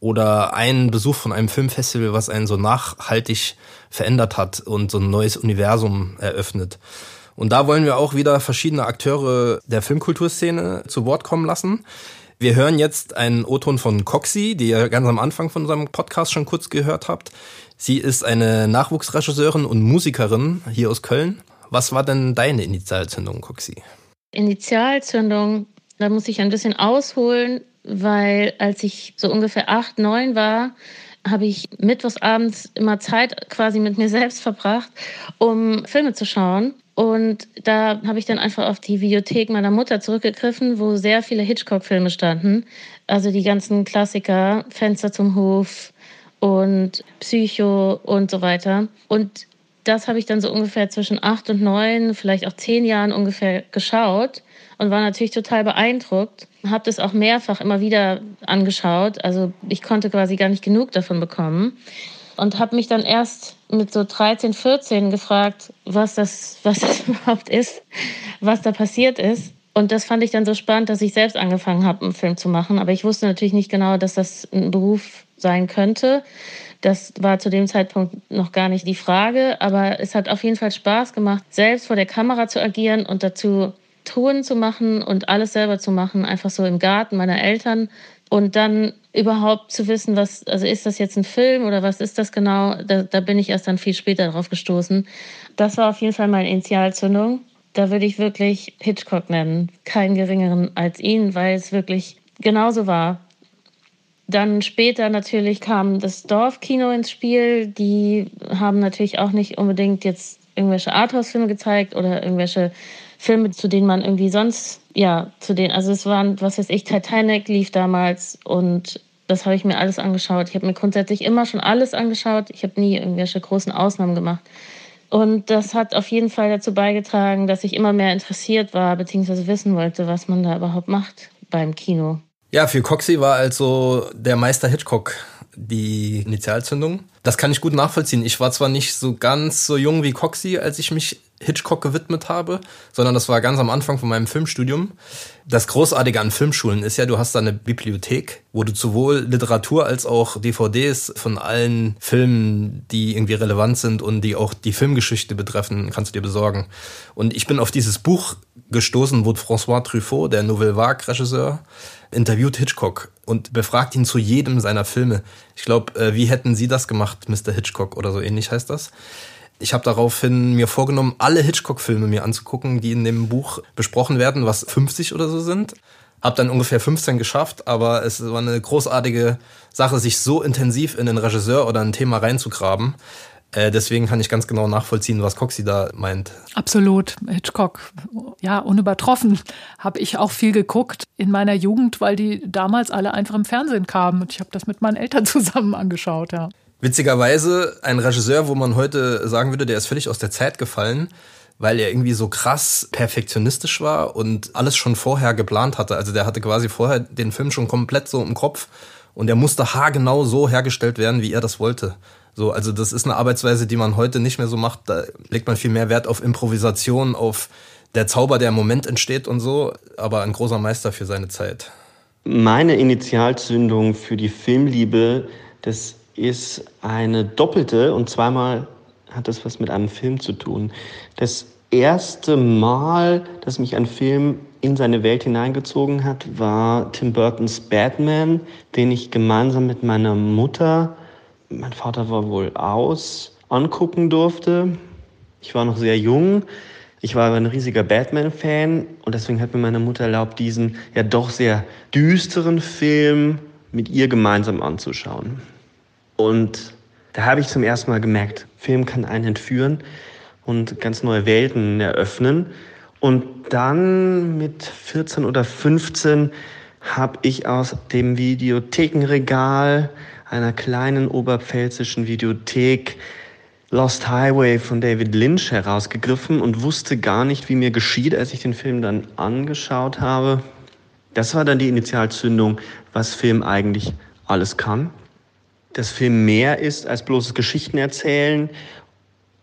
oder ein Besuch von einem Filmfestival, was einen so nachhaltig verändert hat und so ein neues Universum eröffnet. Und da wollen wir auch wieder verschiedene Akteure der Filmkulturszene zu Wort kommen lassen. Wir hören jetzt einen O-Ton von Coxie, die ihr ganz am Anfang von unserem Podcast schon kurz gehört habt. Sie ist eine Nachwuchsregisseurin und Musikerin hier aus Köln. Was war denn deine Initialzündung, Coxie? Initialzündung, da muss ich ein bisschen ausholen, weil als ich so ungefähr acht, neun war, habe ich mittwochsabends immer Zeit quasi mit mir selbst verbracht, um Filme zu schauen. Und da habe ich dann einfach auf die Videothek meiner Mutter zurückgegriffen, wo sehr viele Hitchcock-Filme standen. Also die ganzen Klassiker, Fenster zum Hof und Psycho und so weiter. Und das habe ich dann so ungefähr zwischen acht und neun, vielleicht auch zehn Jahren ungefähr geschaut und war natürlich total beeindruckt. Habe das auch mehrfach immer wieder angeschaut. Also ich konnte quasi gar nicht genug davon bekommen. und habe mich dann erst mit so 13, 14 gefragt, was das, was das *laughs* überhaupt ist, was da passiert ist. Und das fand ich dann so spannend, dass ich selbst angefangen habe, einen Film zu machen. Aber ich wusste natürlich nicht genau, dass das ein Beruf sein könnte. Das war zu dem Zeitpunkt noch gar nicht die Frage. Aber es hat auf jeden Fall Spaß gemacht, selbst vor der Kamera zu agieren und dazu Touren zu machen und alles selber zu machen, einfach so im Garten meiner Eltern. Und dann überhaupt zu wissen, was, also ist das jetzt ein Film oder was ist das genau, da, da bin ich erst dann viel später drauf gestoßen. Das war auf jeden Fall meine Initialzündung. Da würde ich wirklich Hitchcock nennen, keinen geringeren als ihn, weil es wirklich genauso war. Dann später natürlich kam das Dorfkino ins Spiel. Die haben natürlich auch nicht unbedingt jetzt irgendwelche Arthouse-Filme gezeigt oder irgendwelche Filme, zu denen man irgendwie sonst, ja, zu denen, also es waren, was weiß ich, Titanic lief damals und das habe ich mir alles angeschaut. Ich habe mir grundsätzlich immer schon alles angeschaut. Ich habe nie irgendwelche großen Ausnahmen gemacht. Und das hat auf jeden Fall dazu beigetragen, dass ich immer mehr interessiert war, beziehungsweise wissen wollte, was man da überhaupt macht beim Kino. Ja, für Coxie war also der Meister Hitchcock die Initialzündung. Das kann ich gut nachvollziehen. Ich war zwar nicht so ganz so jung wie Coxie, als ich mich Hitchcock gewidmet habe, sondern das war ganz am Anfang von meinem Filmstudium. Das Großartige an Filmschulen ist ja, du hast da eine Bibliothek, wo du sowohl Literatur als auch DVDs von allen Filmen, die irgendwie relevant sind und die auch die Filmgeschichte betreffen, kannst du dir besorgen. Und ich bin auf dieses Buch gestoßen, wo François Truffaut, der Nouvelle Vague-Regisseur, interviewt Hitchcock und befragt ihn zu jedem seiner Filme. Ich glaube, äh, wie hätten Sie das gemacht, Mr. Hitchcock oder so ähnlich heißt das. Ich habe daraufhin mir vorgenommen, alle Hitchcock-Filme mir anzugucken, die in dem Buch besprochen werden, was 50 oder so sind. Hab dann ungefähr 15 geschafft, aber es war eine großartige Sache, sich so intensiv in den Regisseur oder ein Thema reinzugraben. Äh, deswegen kann ich ganz genau nachvollziehen, was Coxie da meint. Absolut. Hitchcock, ja, unübertroffen. Habe ich auch viel geguckt in meiner Jugend, weil die damals alle einfach im Fernsehen kamen. Und ich habe das mit meinen Eltern *laughs* zusammen angeschaut, ja. Witzigerweise ein Regisseur, wo man heute sagen würde, der ist völlig aus der Zeit gefallen, weil er irgendwie so krass perfektionistisch war und alles schon vorher geplant hatte. Also der hatte quasi vorher den Film schon komplett so im Kopf und der musste haargenau so hergestellt werden, wie er das wollte. So, also das ist eine Arbeitsweise, die man heute nicht mehr so macht. Da legt man viel mehr Wert auf Improvisation, auf der Zauber, der im Moment entsteht und so, aber ein großer Meister für seine Zeit. Meine Initialzündung für die Filmliebe, das ist eine doppelte und zweimal hat das was mit einem Film zu tun. Das erste Mal, dass mich ein Film in seine Welt hineingezogen hat, war Tim Burtons Batman, den ich gemeinsam mit meiner Mutter, mein Vater war wohl aus, angucken durfte. Ich war noch sehr jung. Ich war aber ein riesiger Batman-Fan und deswegen hat mir meine Mutter erlaubt, diesen ja doch sehr düsteren Film mit ihr gemeinsam anzuschauen. Und da habe ich zum ersten Mal gemerkt, Film kann einen entführen und ganz neue Welten eröffnen. Und dann mit 14 oder 15 habe ich aus dem Videothekenregal einer kleinen oberpfälzischen Videothek Lost Highway von David Lynch herausgegriffen und wusste gar nicht, wie mir geschieht, als ich den Film dann angeschaut habe. Das war dann die Initialzündung, was Film eigentlich alles kann dass Film mehr ist als bloßes Geschichtenerzählen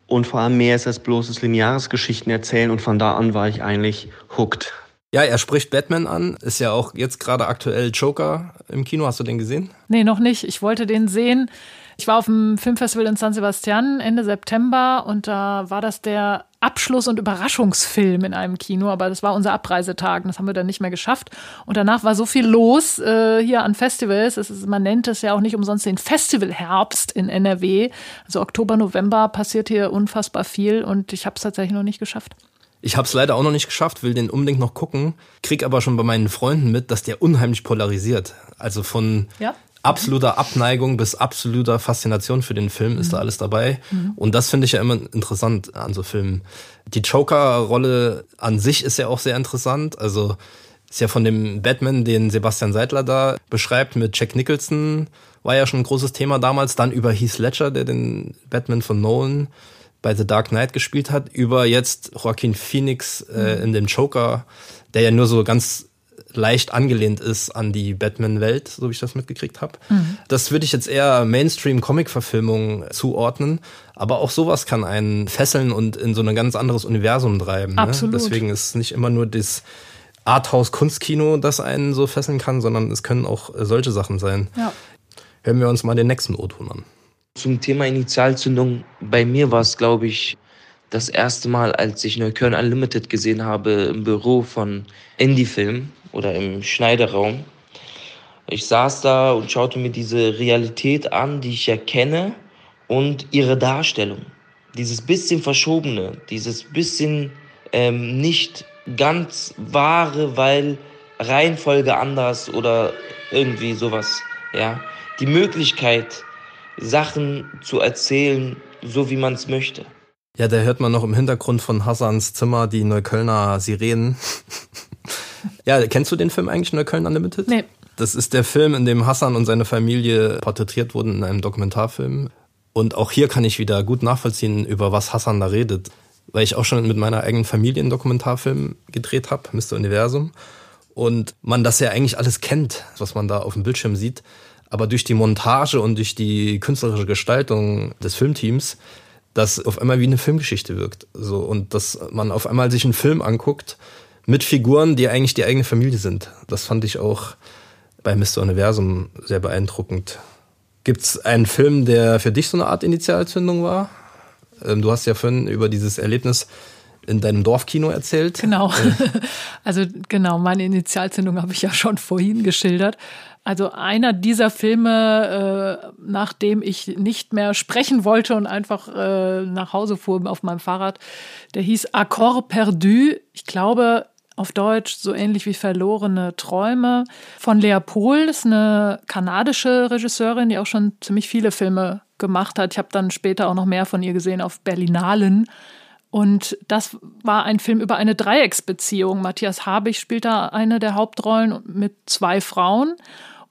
und vor allem mehr ist als bloßes lineares Geschichtenerzählen und von da an war ich eigentlich hooked. Ja, er spricht Batman an, ist ja auch jetzt gerade aktuell Joker im Kino. Hast du den gesehen? Nee, noch nicht. Ich wollte den sehen. Ich war auf dem Filmfestival in San Sebastian Ende September und da war das der Abschluss- und Überraschungsfilm in einem Kino, aber das war unser Abreisetag und das haben wir dann nicht mehr geschafft. Und danach war so viel los äh, hier an Festivals. Ist, man nennt es ja auch nicht umsonst den Festivalherbst in NRW. Also Oktober, November passiert hier unfassbar viel und ich habe es tatsächlich noch nicht geschafft. Ich habe es leider auch noch nicht geschafft, will den unbedingt noch gucken, krieg aber schon bei meinen Freunden mit, dass der unheimlich polarisiert. Also von ja? Absoluter Abneigung bis absoluter Faszination für den Film ist da mhm. alles dabei. Mhm. Und das finde ich ja immer interessant an so Filmen. Die Joker-Rolle an sich ist ja auch sehr interessant. Also ist ja von dem Batman, den Sebastian Seidler da beschreibt, mit Jack Nicholson, war ja schon ein großes Thema damals. Dann über Heath Ledger, der den Batman von Nolan bei The Dark Knight gespielt hat, über jetzt Joaquin Phoenix äh, mhm. in dem Joker, der ja nur so ganz leicht angelehnt ist an die Batman-Welt, so wie ich das mitgekriegt habe. Mhm. Das würde ich jetzt eher Mainstream-Comic-Verfilmung zuordnen. Aber auch sowas kann einen fesseln und in so ein ganz anderes Universum treiben. Ne? Absolut. Deswegen ist nicht immer nur das Arthouse-Kunstkino, das einen so fesseln kann, sondern es können auch solche Sachen sein. Ja. Hören wir uns mal den nächsten O-Ton an. Zum Thema Initialzündung, bei mir war es, glaube ich, das erste Mal, als ich Neukölln Unlimited gesehen habe im Büro von Indie-Film oder im Schneideraum. Ich saß da und schaute mir diese Realität an, die ich ja kenne, und ihre Darstellung. Dieses bisschen Verschobene, dieses bisschen ähm, nicht ganz wahre, weil Reihenfolge anders oder irgendwie sowas. Ja, die Möglichkeit, Sachen zu erzählen, so wie man es möchte. Ja, da hört man noch im Hintergrund von Hassans Zimmer die Neuköllner Sirenen. Ja, kennst du den Film eigentlich Neukölln Unlimited? Nee. Das ist der Film, in dem Hassan und seine Familie porträtiert wurden in einem Dokumentarfilm. Und auch hier kann ich wieder gut nachvollziehen, über was Hassan da redet. Weil ich auch schon mit meiner eigenen Familie einen Dokumentarfilm gedreht habe, Mr. Universum. Und man das ja eigentlich alles kennt, was man da auf dem Bildschirm sieht. Aber durch die Montage und durch die künstlerische Gestaltung des Filmteams das auf einmal wie eine Filmgeschichte wirkt. So, und dass man auf einmal sich einen Film anguckt mit Figuren, die eigentlich die eigene Familie sind. Das fand ich auch bei Mr. Universum sehr beeindruckend. Gibt es einen Film, der für dich so eine Art Initialzündung war? Ähm, du hast ja vorhin über dieses Erlebnis in deinem Dorfkino erzählt. Genau. *laughs* Also genau, meine Initialzündung habe ich ja schon vorhin geschildert. Also einer dieser Filme, äh, nachdem ich nicht mehr sprechen wollte und einfach äh, nach Hause fuhr auf meinem Fahrrad, der hieß Accord perdu. Ich glaube, auf Deutsch so ähnlich wie Verlorene Träume von Lea Pohl. Ist eine kanadische Regisseurin, die auch schon ziemlich viele Filme gemacht hat. Ich habe dann später auch noch mehr von ihr gesehen auf Berlinalen. Und das war ein Film über eine Dreiecksbeziehung. Matthias Habich spielt da eine der Hauptrollen mit zwei Frauen.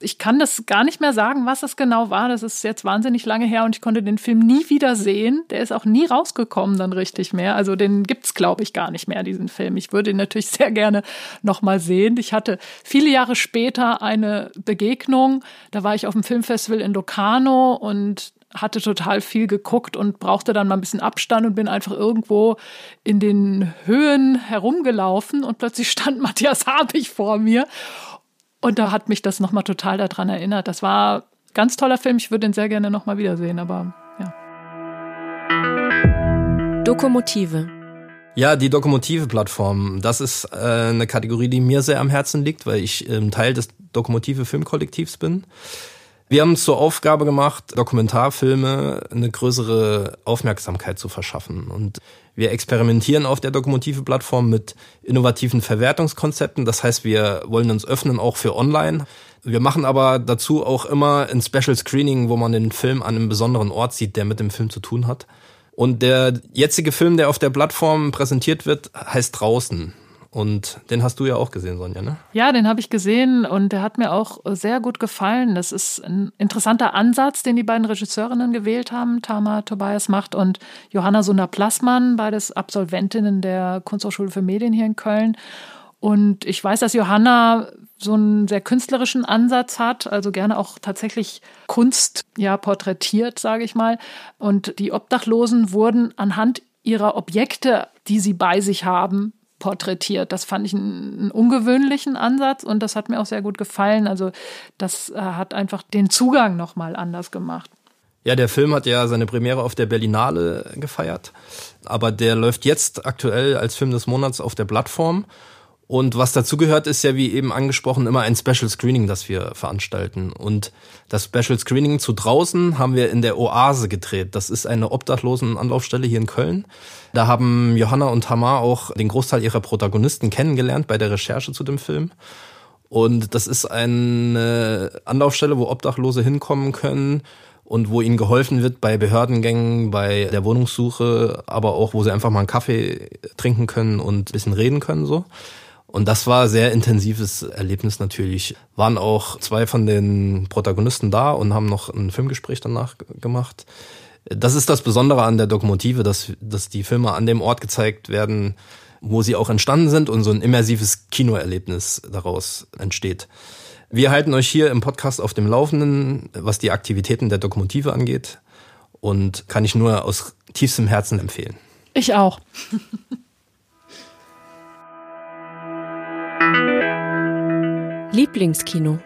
Ich kann das gar nicht mehr sagen, was es genau war. Das ist jetzt wahnsinnig lange her und ich konnte den Film nie wieder sehen. Der ist auch nie rausgekommen dann richtig mehr. Also den gibt's glaube ich gar nicht mehr diesen Film. Ich würde ihn natürlich *laughs* sehr gerne noch mal sehen. Ich hatte viele Jahre später eine Begegnung. Da war ich auf dem Filmfestival in Locarno und hatte total viel geguckt und brauchte dann mal ein bisschen Abstand und bin einfach irgendwo in den Höhen herumgelaufen und plötzlich *laughs* stand Matthias Habich vor mir und da hat mich das nochmal total daran erinnert. Das war ein ganz toller Film. Ich würde ihn sehr gerne nochmal wiedersehen, aber ja. Dokomotive. Ja, die Dokomotive-Plattform, das ist äh, eine Kategorie, die mir sehr am Herzen liegt, weil ich ähm, Teil des Dokomotive Filmkollektivs bin. Wir haben uns zur Aufgabe gemacht, Dokumentarfilme eine größere Aufmerksamkeit zu verschaffen. Und wir experimentieren auf der Dokumentive-Plattform mit innovativen Verwertungskonzepten. Das heißt, wir wollen uns öffnen auch für online. Wir machen aber dazu auch immer ein Special Screening, wo man den Film an einem besonderen Ort sieht, der mit dem Film zu tun hat. Und der jetzige Film, der auf der Plattform präsentiert wird, heißt Draußen. Und den hast du ja auch gesehen, Sonja, ne? Ja, den habe ich gesehen und der hat mir auch sehr gut gefallen. Das ist ein interessanter Ansatz, den die beiden Regisseurinnen gewählt haben, Tama Tobias Macht und Johanna Sunda-Plassmann, beides Absolventinnen der Kunsthochschule für Medien hier in Köln. Und ich weiß, dass Johanna so einen sehr künstlerischen Ansatz hat, also gerne auch tatsächlich Kunst ja porträtiert, sage ich mal. Und die Obdachlosen wurden anhand ihrer Objekte, die sie bei sich haben, porträtiert. Das fand ich einen, ungewöhnlichen Ansatz und das hat mir auch sehr gut gefallen. Also das äh, hat einfach den Zugang nochmal anders gemacht. Ja, der Film hat ja seine Premiere auf der Berlinale gefeiert, aber der läuft jetzt aktuell als Film des Monats auf der Plattform und was dazu gehört, ist ja wie eben angesprochen immer ein Special Screening, das wir veranstalten. Und das Special Screening zu draußen haben wir in der Oase gedreht. Das ist eine obdachlosen Anlaufstelle hier in Köln. Da haben Johanna und Hamar auch den Großteil ihrer Protagonisten kennengelernt bei der Recherche zu dem Film. Und das ist eine Anlaufstelle, wo Obdachlose hinkommen können und wo ihnen geholfen wird bei Behördengängen, bei der Wohnungssuche, aber auch, wo sie einfach mal einen Kaffee trinken können und ein bisschen reden können, so. Und das war sehr intensives Erlebnis natürlich. Waren auch zwei von den Protagonisten da und haben noch ein Filmgespräch danach gemacht. Das ist das Besondere an der Dokumentive, dass, dass die Filme an dem Ort gezeigt werden, wo sie auch entstanden sind und so ein immersives Kinoerlebnis daraus entsteht. Wir halten euch hier im Podcast auf dem Laufenden, was die Aktivitäten der Dokumentive angeht und kann ich nur aus tiefstem Herzen empfehlen. Ich auch. *laughs* Lieblingskino.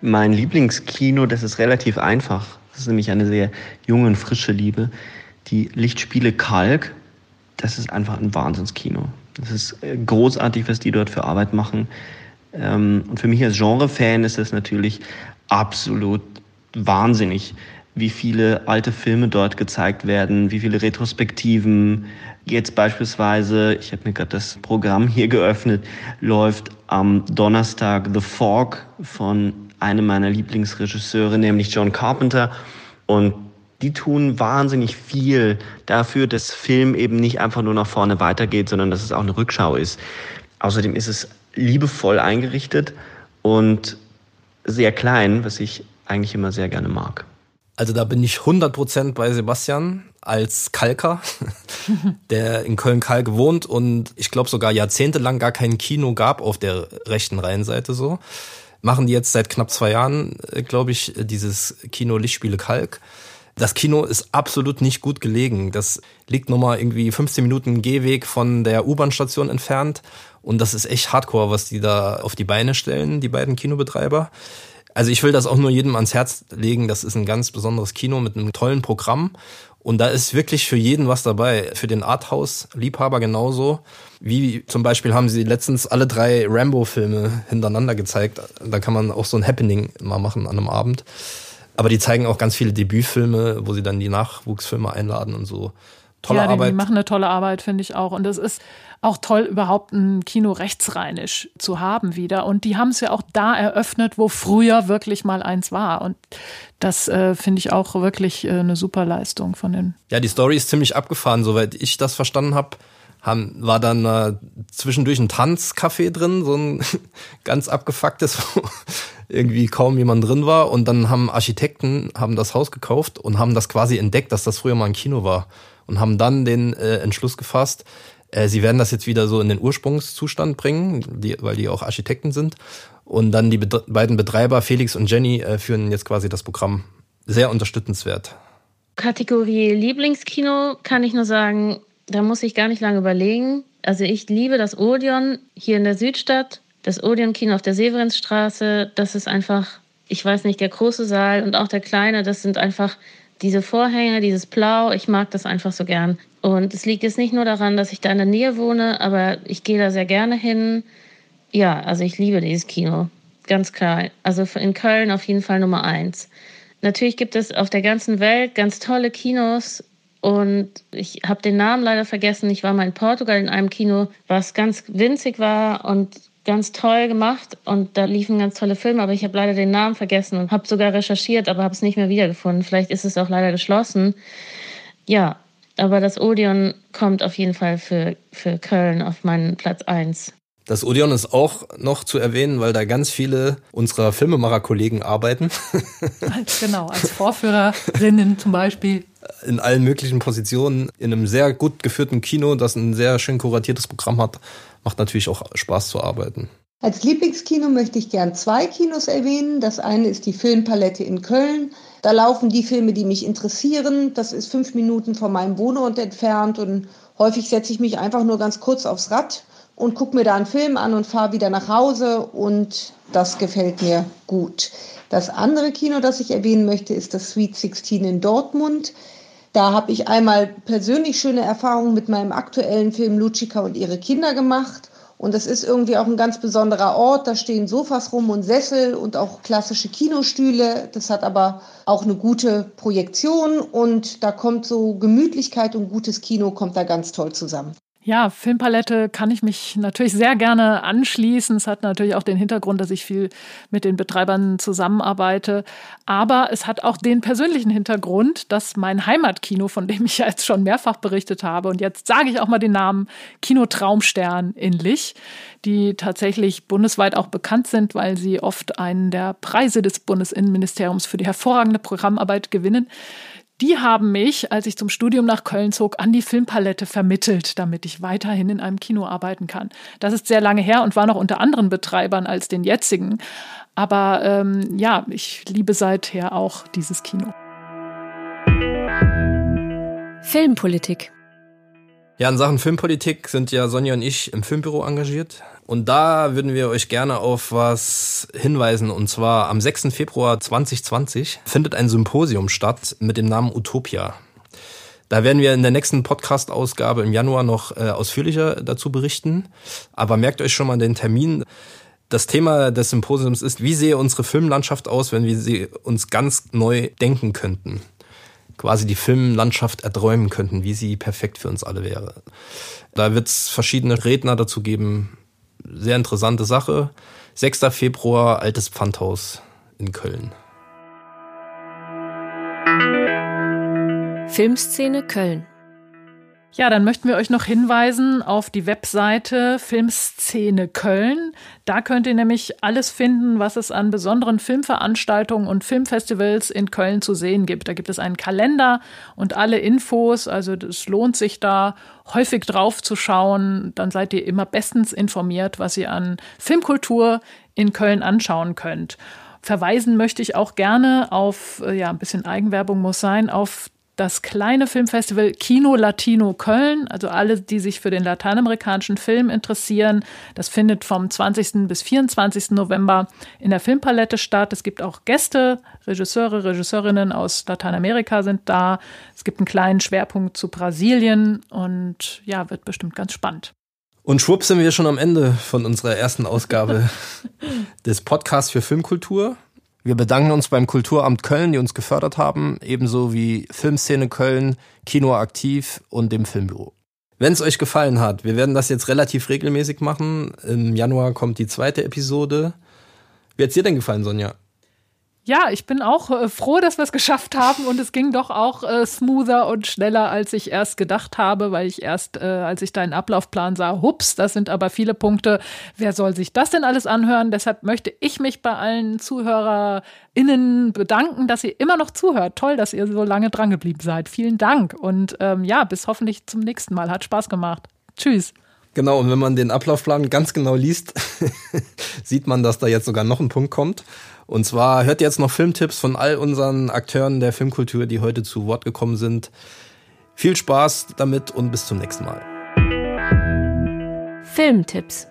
Mein Lieblingskino, das ist relativ einfach. Das ist nämlich eine sehr junge und frische Liebe. Die Lichtspiele Kalk, das ist einfach ein Wahnsinnskino. Das ist äh, großartig, was die dort für Arbeit machen. Ähm, und für mich als Genre-Fan ist das natürlich absolut wahnsinnig, wie viele alte Filme dort gezeigt werden, wie viele Retrospektiven. Jetzt beispielsweise, ich habe mir gerade das Programm hier geöffnet, läuft am Donnerstag The Fog von einem meiner Lieblingsregisseure, nämlich John Carpenter. Und die tun wahnsinnig viel dafür, dass Film eben nicht einfach nur nach vorne weitergeht, sondern dass es auch eine Rückschau ist. Außerdem ist es liebevoll eingerichtet und sehr klein, was ich eigentlich immer sehr gerne mag. Also da bin ich 100% bei Sebastian als Kalker, der in Köln-Kalk wohnt und ich glaube sogar jahrzehntelang gar kein Kino gab auf der rechten Rheinseite so. Machen die jetzt seit knapp zwei Jahren, äh, glaube ich, dieses Kino Lichtspiele Kalk. Das Kino ist absolut nicht gut gelegen. Das liegt nochmal irgendwie 15 Minuten Gehweg von der U-Bahn-Station entfernt. Und das ist echt hardcore, was die da auf die Beine stellen, die beiden Kinobetreiber. Also ich will das auch nur jedem ans Herz legen. Das ist ein ganz besonderes Kino mit einem tollen Programm. Und da ist wirklich für jeden was dabei. Für den Arthouse-Liebhaber genauso. Wie zum Beispiel haben sie letztens alle drei Rambo-Filme hintereinander gezeigt. Da kann man auch so ein Happening mal machen an einem Abend. Aber die zeigen auch ganz viele Debütfilme, wo sie dann die Nachwuchsfilme einladen und so. Tolle ja, die, Arbeit. Die machen eine tolle Arbeit, finde ich auch. Und es ist auch toll, überhaupt ein Kino rechtsrheinisch zu haben wieder. Und die haben es ja auch da eröffnet, wo früher wirklich mal eins war. Und das äh, finde ich auch wirklich äh, eine super Leistung von den. Ja, die Story ist ziemlich abgefahren, soweit ich das verstanden habe. Haben, war dann äh, zwischendurch ein Tanzcafé drin, so ein *laughs* ganz abgefucktes, *laughs* wo irgendwie kaum jemand drin war. Und dann haben Architekten haben das Haus gekauft und haben das quasi entdeckt, dass das früher mal ein Kino war. Und haben dann den äh, Entschluss gefasst, äh, sie werden das jetzt wieder so in den Ursprungszustand bringen, die, weil die auch Architekten sind. Und dann die be beiden Betreiber, Felix und Jenny, äh, führen jetzt quasi das Programm. Sehr unterstützenswert. Kategorie Lieblingskino kann ich nur sagen, da muss ich gar nicht lange überlegen. Also ich liebe das Odeon hier in der Südstadt, das Odeon-Kino auf der Severinsstraße. Das ist einfach, ich weiß nicht, der große Saal und auch der kleine, das sind einfach diese Vorhänge, dieses Blau, ich mag das einfach so gern. Und es liegt jetzt nicht nur daran, dass ich da in der Nähe wohne, aber ich gehe da sehr gerne hin. Ja, also ich liebe dieses Kino, ganz klar. Also in Köln auf jeden Fall Nummer eins. Natürlich gibt es auf der ganzen Welt ganz tolle Kinos und ich habe den Namen leider vergessen. Ich war mal in Portugal in einem Kino, was ganz winzig war und ganz toll gemacht und da liefen ganz tolle Filme, aber ich habe leider den Namen vergessen und habe sogar recherchiert, aber habe es nicht mehr wiedergefunden. Vielleicht ist es auch leider geschlossen. Ja, aber das Odeon kommt auf jeden Fall für, für Köln auf meinen Platz 1. Das Odeon ist auch noch zu erwähnen, weil da ganz viele unserer Filmemacher-Kollegen arbeiten. *laughs* genau, als Vorführerinnen zum Beispiel. In allen möglichen Positionen, in einem sehr gut geführten Kino, das ein sehr schön kuratiertes Programm hat, macht natürlich auch Spaß zu arbeiten. Als Lieblingskino möchte ich gern zwei Kinos erwähnen. Das eine ist die Filmpalette in Köln. Da laufen die Filme, die mich interessieren. Das ist fünf Minuten von meinem Wohnort entfernt und häufig setze ich mich einfach nur ganz kurz aufs Rad und gucke mir da einen Film an und fahre wieder nach Hause und das gefällt mir gut. Das andere Kino, das ich erwähnen möchte, ist das Sweet 16 in Dortmund. Da habe ich einmal persönlich schöne Erfahrungen mit meinem aktuellen Film Lucica und ihre Kinder gemacht. Und das ist irgendwie auch ein ganz besonderer Ort. Da stehen Sofas rum und Sessel und auch klassische Kinostühle. Das hat aber auch eine gute Projektion und da kommt so Gemütlichkeit und gutes Kino kommt da ganz toll zusammen. Ja, Filmpalette kann ich mich natürlich sehr gerne anschließen. Es hat natürlich auch den Hintergrund, dass ich viel mit den Betreibern zusammenarbeite. Aber es hat auch den persönlichen Hintergrund, dass mein Heimatkino, von dem ich ja jetzt schon mehrfach berichtet habe, und jetzt sage ich auch mal den Namen Kino Traumstern in Lich, die tatsächlich bundesweit auch bekannt sind, weil sie oft einen der Preise des Bundesinnenministeriums für die hervorragende Programmarbeit gewinnen die haben mich, als ich zum Studium nach Köln zog, an die Filmpalette vermittelt, damit ich weiterhin in einem Kino arbeiten kann. Das ist sehr lange her und war noch unter anderen Betreibern als den jetzigen. Aber ähm, ja, ich liebe seither auch dieses Kino. Filmpolitik. Ja, in Sachen Filmpolitik sind ja Sonja und ich im Filmbüro engagiert. Und da würden wir euch gerne auf was hinweisen. Und zwar am 6. Februar 2020 findet ein Symposium statt mit dem Namen Utopia. Da werden wir in der nächsten Podcast-Ausgabe im Januar noch äh, ausführlicher dazu berichten. Aber merkt euch schon mal den Termin. Das Thema des Symposiums ist, wie sehe unsere Filmlandschaft aus, wenn wir sie uns ganz neu denken könnten quasi die Filmlandschaft erträumen könnten, wie sie perfekt für uns alle wäre. Da wird es verschiedene Redner dazu geben. Sehr interessante Sache. 6. Februar, Altes Pfandhaus in Köln. Filmszene Köln. Ja, dann möchten wir euch noch hinweisen auf die Webseite Filmszene Köln. Da könnt ihr nämlich alles finden, was es an besonderen Filmveranstaltungen und Filmfestivals in Köln zu sehen gibt. Da gibt es einen Kalender und alle Infos. Also es lohnt sich da häufig drauf zu schauen. Dann seid ihr immer bestens informiert, was ihr an Filmkultur in Köln anschauen könnt. Verweisen möchte ich auch gerne auf, äh, ja, ein bisschen Eigenwerbung muss sein, auf das kleine Filmfestival Kino Latino Köln. Also alle, die sich für den lateinamerikanischen Film interessieren. Das findet vom 20. bis 24. November in der Filmpalette statt. Es gibt auch Gäste, Regisseure, Regisseurinnen aus Lateinamerika sind da. Es gibt einen kleinen Schwerpunkt zu Brasilien und ja, wird bestimmt ganz spannend. Und schwupp sind wir schon am Ende von unserer ersten Ausgabe *laughs* des Podcasts für Filmkultur. Wir bedanken uns beim Kulturamt Köln, die uns gefördert haben, ebenso wie Filmszene Köln, Kino Aktiv und dem Filmbüro. Wenn es euch gefallen hat, wir werden das jetzt relativ regelmäßig machen. Im Januar kommt die zweite Episode. Wie hat's dir denn gefallen, Sonja? Ja, ich bin auch äh, froh, dass wir es geschafft haben und es ging doch auch äh, smoother und schneller, als ich erst gedacht habe, weil ich erst, äh, als ich deinen Ablaufplan sah, hups, das sind aber viele Punkte. Wer soll sich das denn alles anhören? Deshalb möchte ich mich bei allen ZuhörerInnen bedanken, dass ihr immer noch zuhört. Toll, dass ihr so lange drangeblieben seid. Vielen Dank und ähm, ja, bis hoffentlich zum nächsten Mal. Hat Spaß gemacht. Tschüss. Genau, und wenn man den Ablaufplan ganz genau liest, *laughs* sieht man, dass da jetzt sogar noch ein Punkt kommt. Und zwar hört ihr jetzt noch Filmtipps von all unseren Akteuren der Filmkultur, die heute zu Wort gekommen sind. Viel Spaß damit und bis zum nächsten Mal. Filmtipps.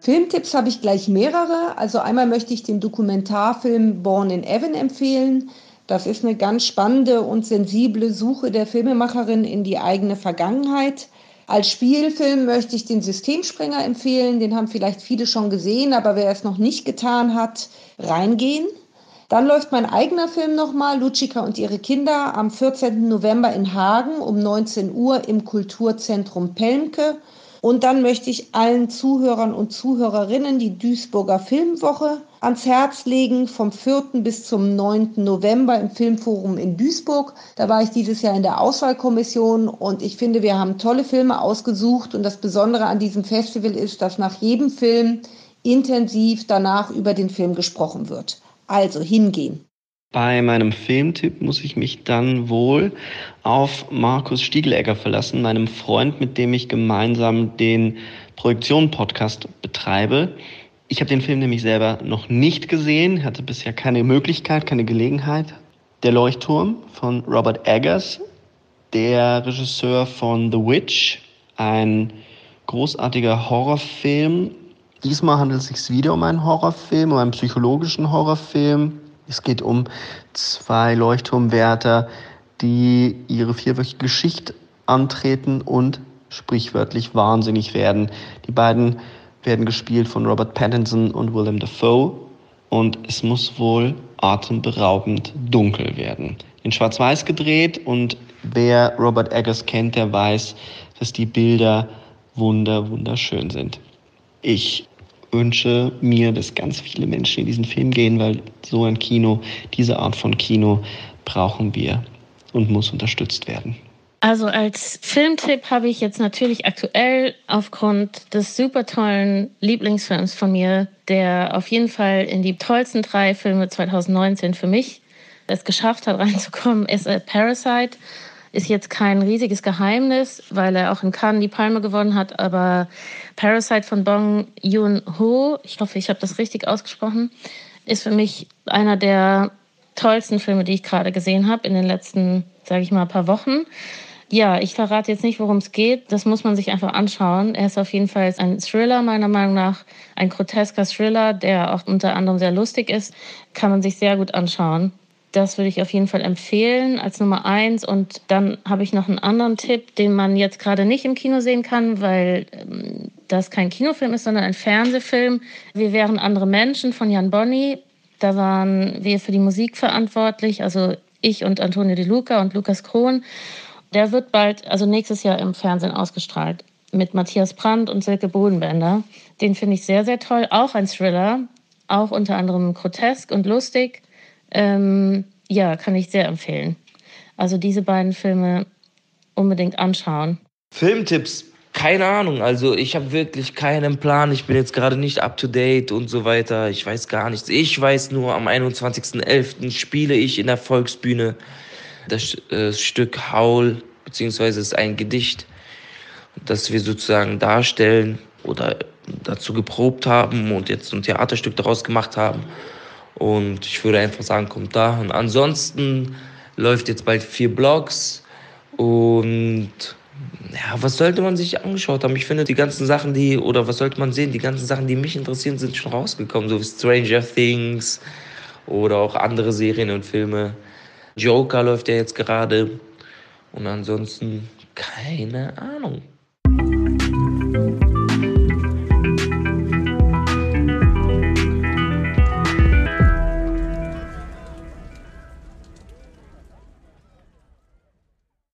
Filmtipps habe ich gleich mehrere. Also einmal möchte ich den Dokumentarfilm Born in Evan empfehlen. Das ist eine ganz spannende und sensible Suche der Filmemacherin in die eigene Vergangenheit. Als Spielfilm möchte ich den Systemsprenger empfehlen. Den haben vielleicht viele schon gesehen, aber wer es noch nicht getan hat, reingehen. Dann läuft mein eigener Film nochmal, Lucica und ihre Kinder, am 14. November in Hagen um 19 Uhr im Kulturzentrum Pelmke. Und dann möchte ich allen Zuhörern und Zuhörerinnen die Duisburger Filmwoche ans Herz legen, vom 4. bis zum 9. November im Filmforum in Duisburg. Da war ich dieses Jahr in der Auswahlkommission und ich finde, wir haben tolle Filme ausgesucht. Und das Besondere an diesem Festival ist, dass nach jedem Film intensiv danach über den Film gesprochen wird. Also hingehen. Bei meinem Filmtipp muss ich mich dann wohl auf Markus Stiegelegger verlassen, meinem Freund, mit dem ich gemeinsam den Projektion-Podcast betreibe. Ich habe den Film nämlich selber noch nicht gesehen, hatte bisher keine Möglichkeit, keine Gelegenheit. Der Leuchtturm von Robert Eggers, der Regisseur von The Witch, ein großartiger Horrorfilm. Diesmal handelt es sich wieder um einen Horrorfilm, um einen psychologischen Horrorfilm es geht um zwei Leuchtturmwärter, die ihre vierwöchige Schicht antreten und sprichwörtlich wahnsinnig werden. Die beiden werden gespielt von Robert Pattinson und Willem Dafoe und es muss wohl atemberaubend dunkel werden. In Schwarz-Weiß gedreht und wer Robert Eggers kennt, der weiß, dass die Bilder wunder, wunderschön sind. Ich wünsche mir, dass ganz viele Menschen in diesen Film gehen, weil so ein Kino, diese Art von Kino brauchen wir und muss unterstützt werden. Also als Filmtipp habe ich jetzt natürlich aktuell aufgrund des super tollen Lieblingsfilms von mir, der auf jeden Fall in die tollsten drei Filme 2019 für mich es geschafft hat, *laughs* reinzukommen, ist äh, Parasite. Ist jetzt kein riesiges Geheimnis, weil er auch in Cannes die Palme gewonnen hat. Aber Parasite von Bong Joon-ho, ich hoffe, ich habe das richtig ausgesprochen, ist für mich einer der tollsten Filme, die ich gerade gesehen habe in den letzten, sage ich mal, paar Wochen. Ja, ich verrate jetzt nicht, worum es geht. Das muss man sich einfach anschauen. Er ist auf jeden Fall ein Thriller, meiner Meinung nach. Ein grotesker Thriller, der auch unter anderem sehr lustig ist. Kann man sich sehr gut anschauen. Das würde ich auf jeden Fall empfehlen als Nummer eins. Und dann habe ich noch einen anderen Tipp, den man jetzt gerade nicht im Kino sehen kann, weil ähm, das kein Kinofilm ist, sondern ein Fernsehfilm. Wir wären andere Menschen von Jan Bonny. Da waren wir für die Musik verantwortlich, also ich und Antonio De Luca und Lukas Krohn. Der wird bald, also nächstes Jahr im Fernsehen ausgestrahlt mit Matthias Brandt und Silke Bodenbender. Den finde ich sehr, sehr toll. Auch ein Thriller, auch unter anderem grotesk und lustig. Ähm, ja, kann ich sehr empfehlen. Also diese beiden Filme unbedingt anschauen. Filmtipps, keine Ahnung. Also ich habe wirklich keinen Plan. Ich bin jetzt gerade nicht up to date und so weiter. Ich weiß gar nichts. Ich weiß nur, am 21.11. spiele ich in der Volksbühne das äh, Stück Haul, beziehungsweise ist ein Gedicht, das wir sozusagen darstellen oder dazu geprobt haben und jetzt ein Theaterstück daraus gemacht haben. Und ich würde einfach sagen, kommt da. Und ansonsten läuft jetzt bald vier Blogs. Und ja, was sollte man sich angeschaut haben? Ich finde, die ganzen Sachen, die, oder was sollte man sehen? Die ganzen Sachen, die mich interessieren, sind schon rausgekommen. So wie Stranger Things oder auch andere Serien und Filme. Joker läuft ja jetzt gerade. Und ansonsten keine Ahnung.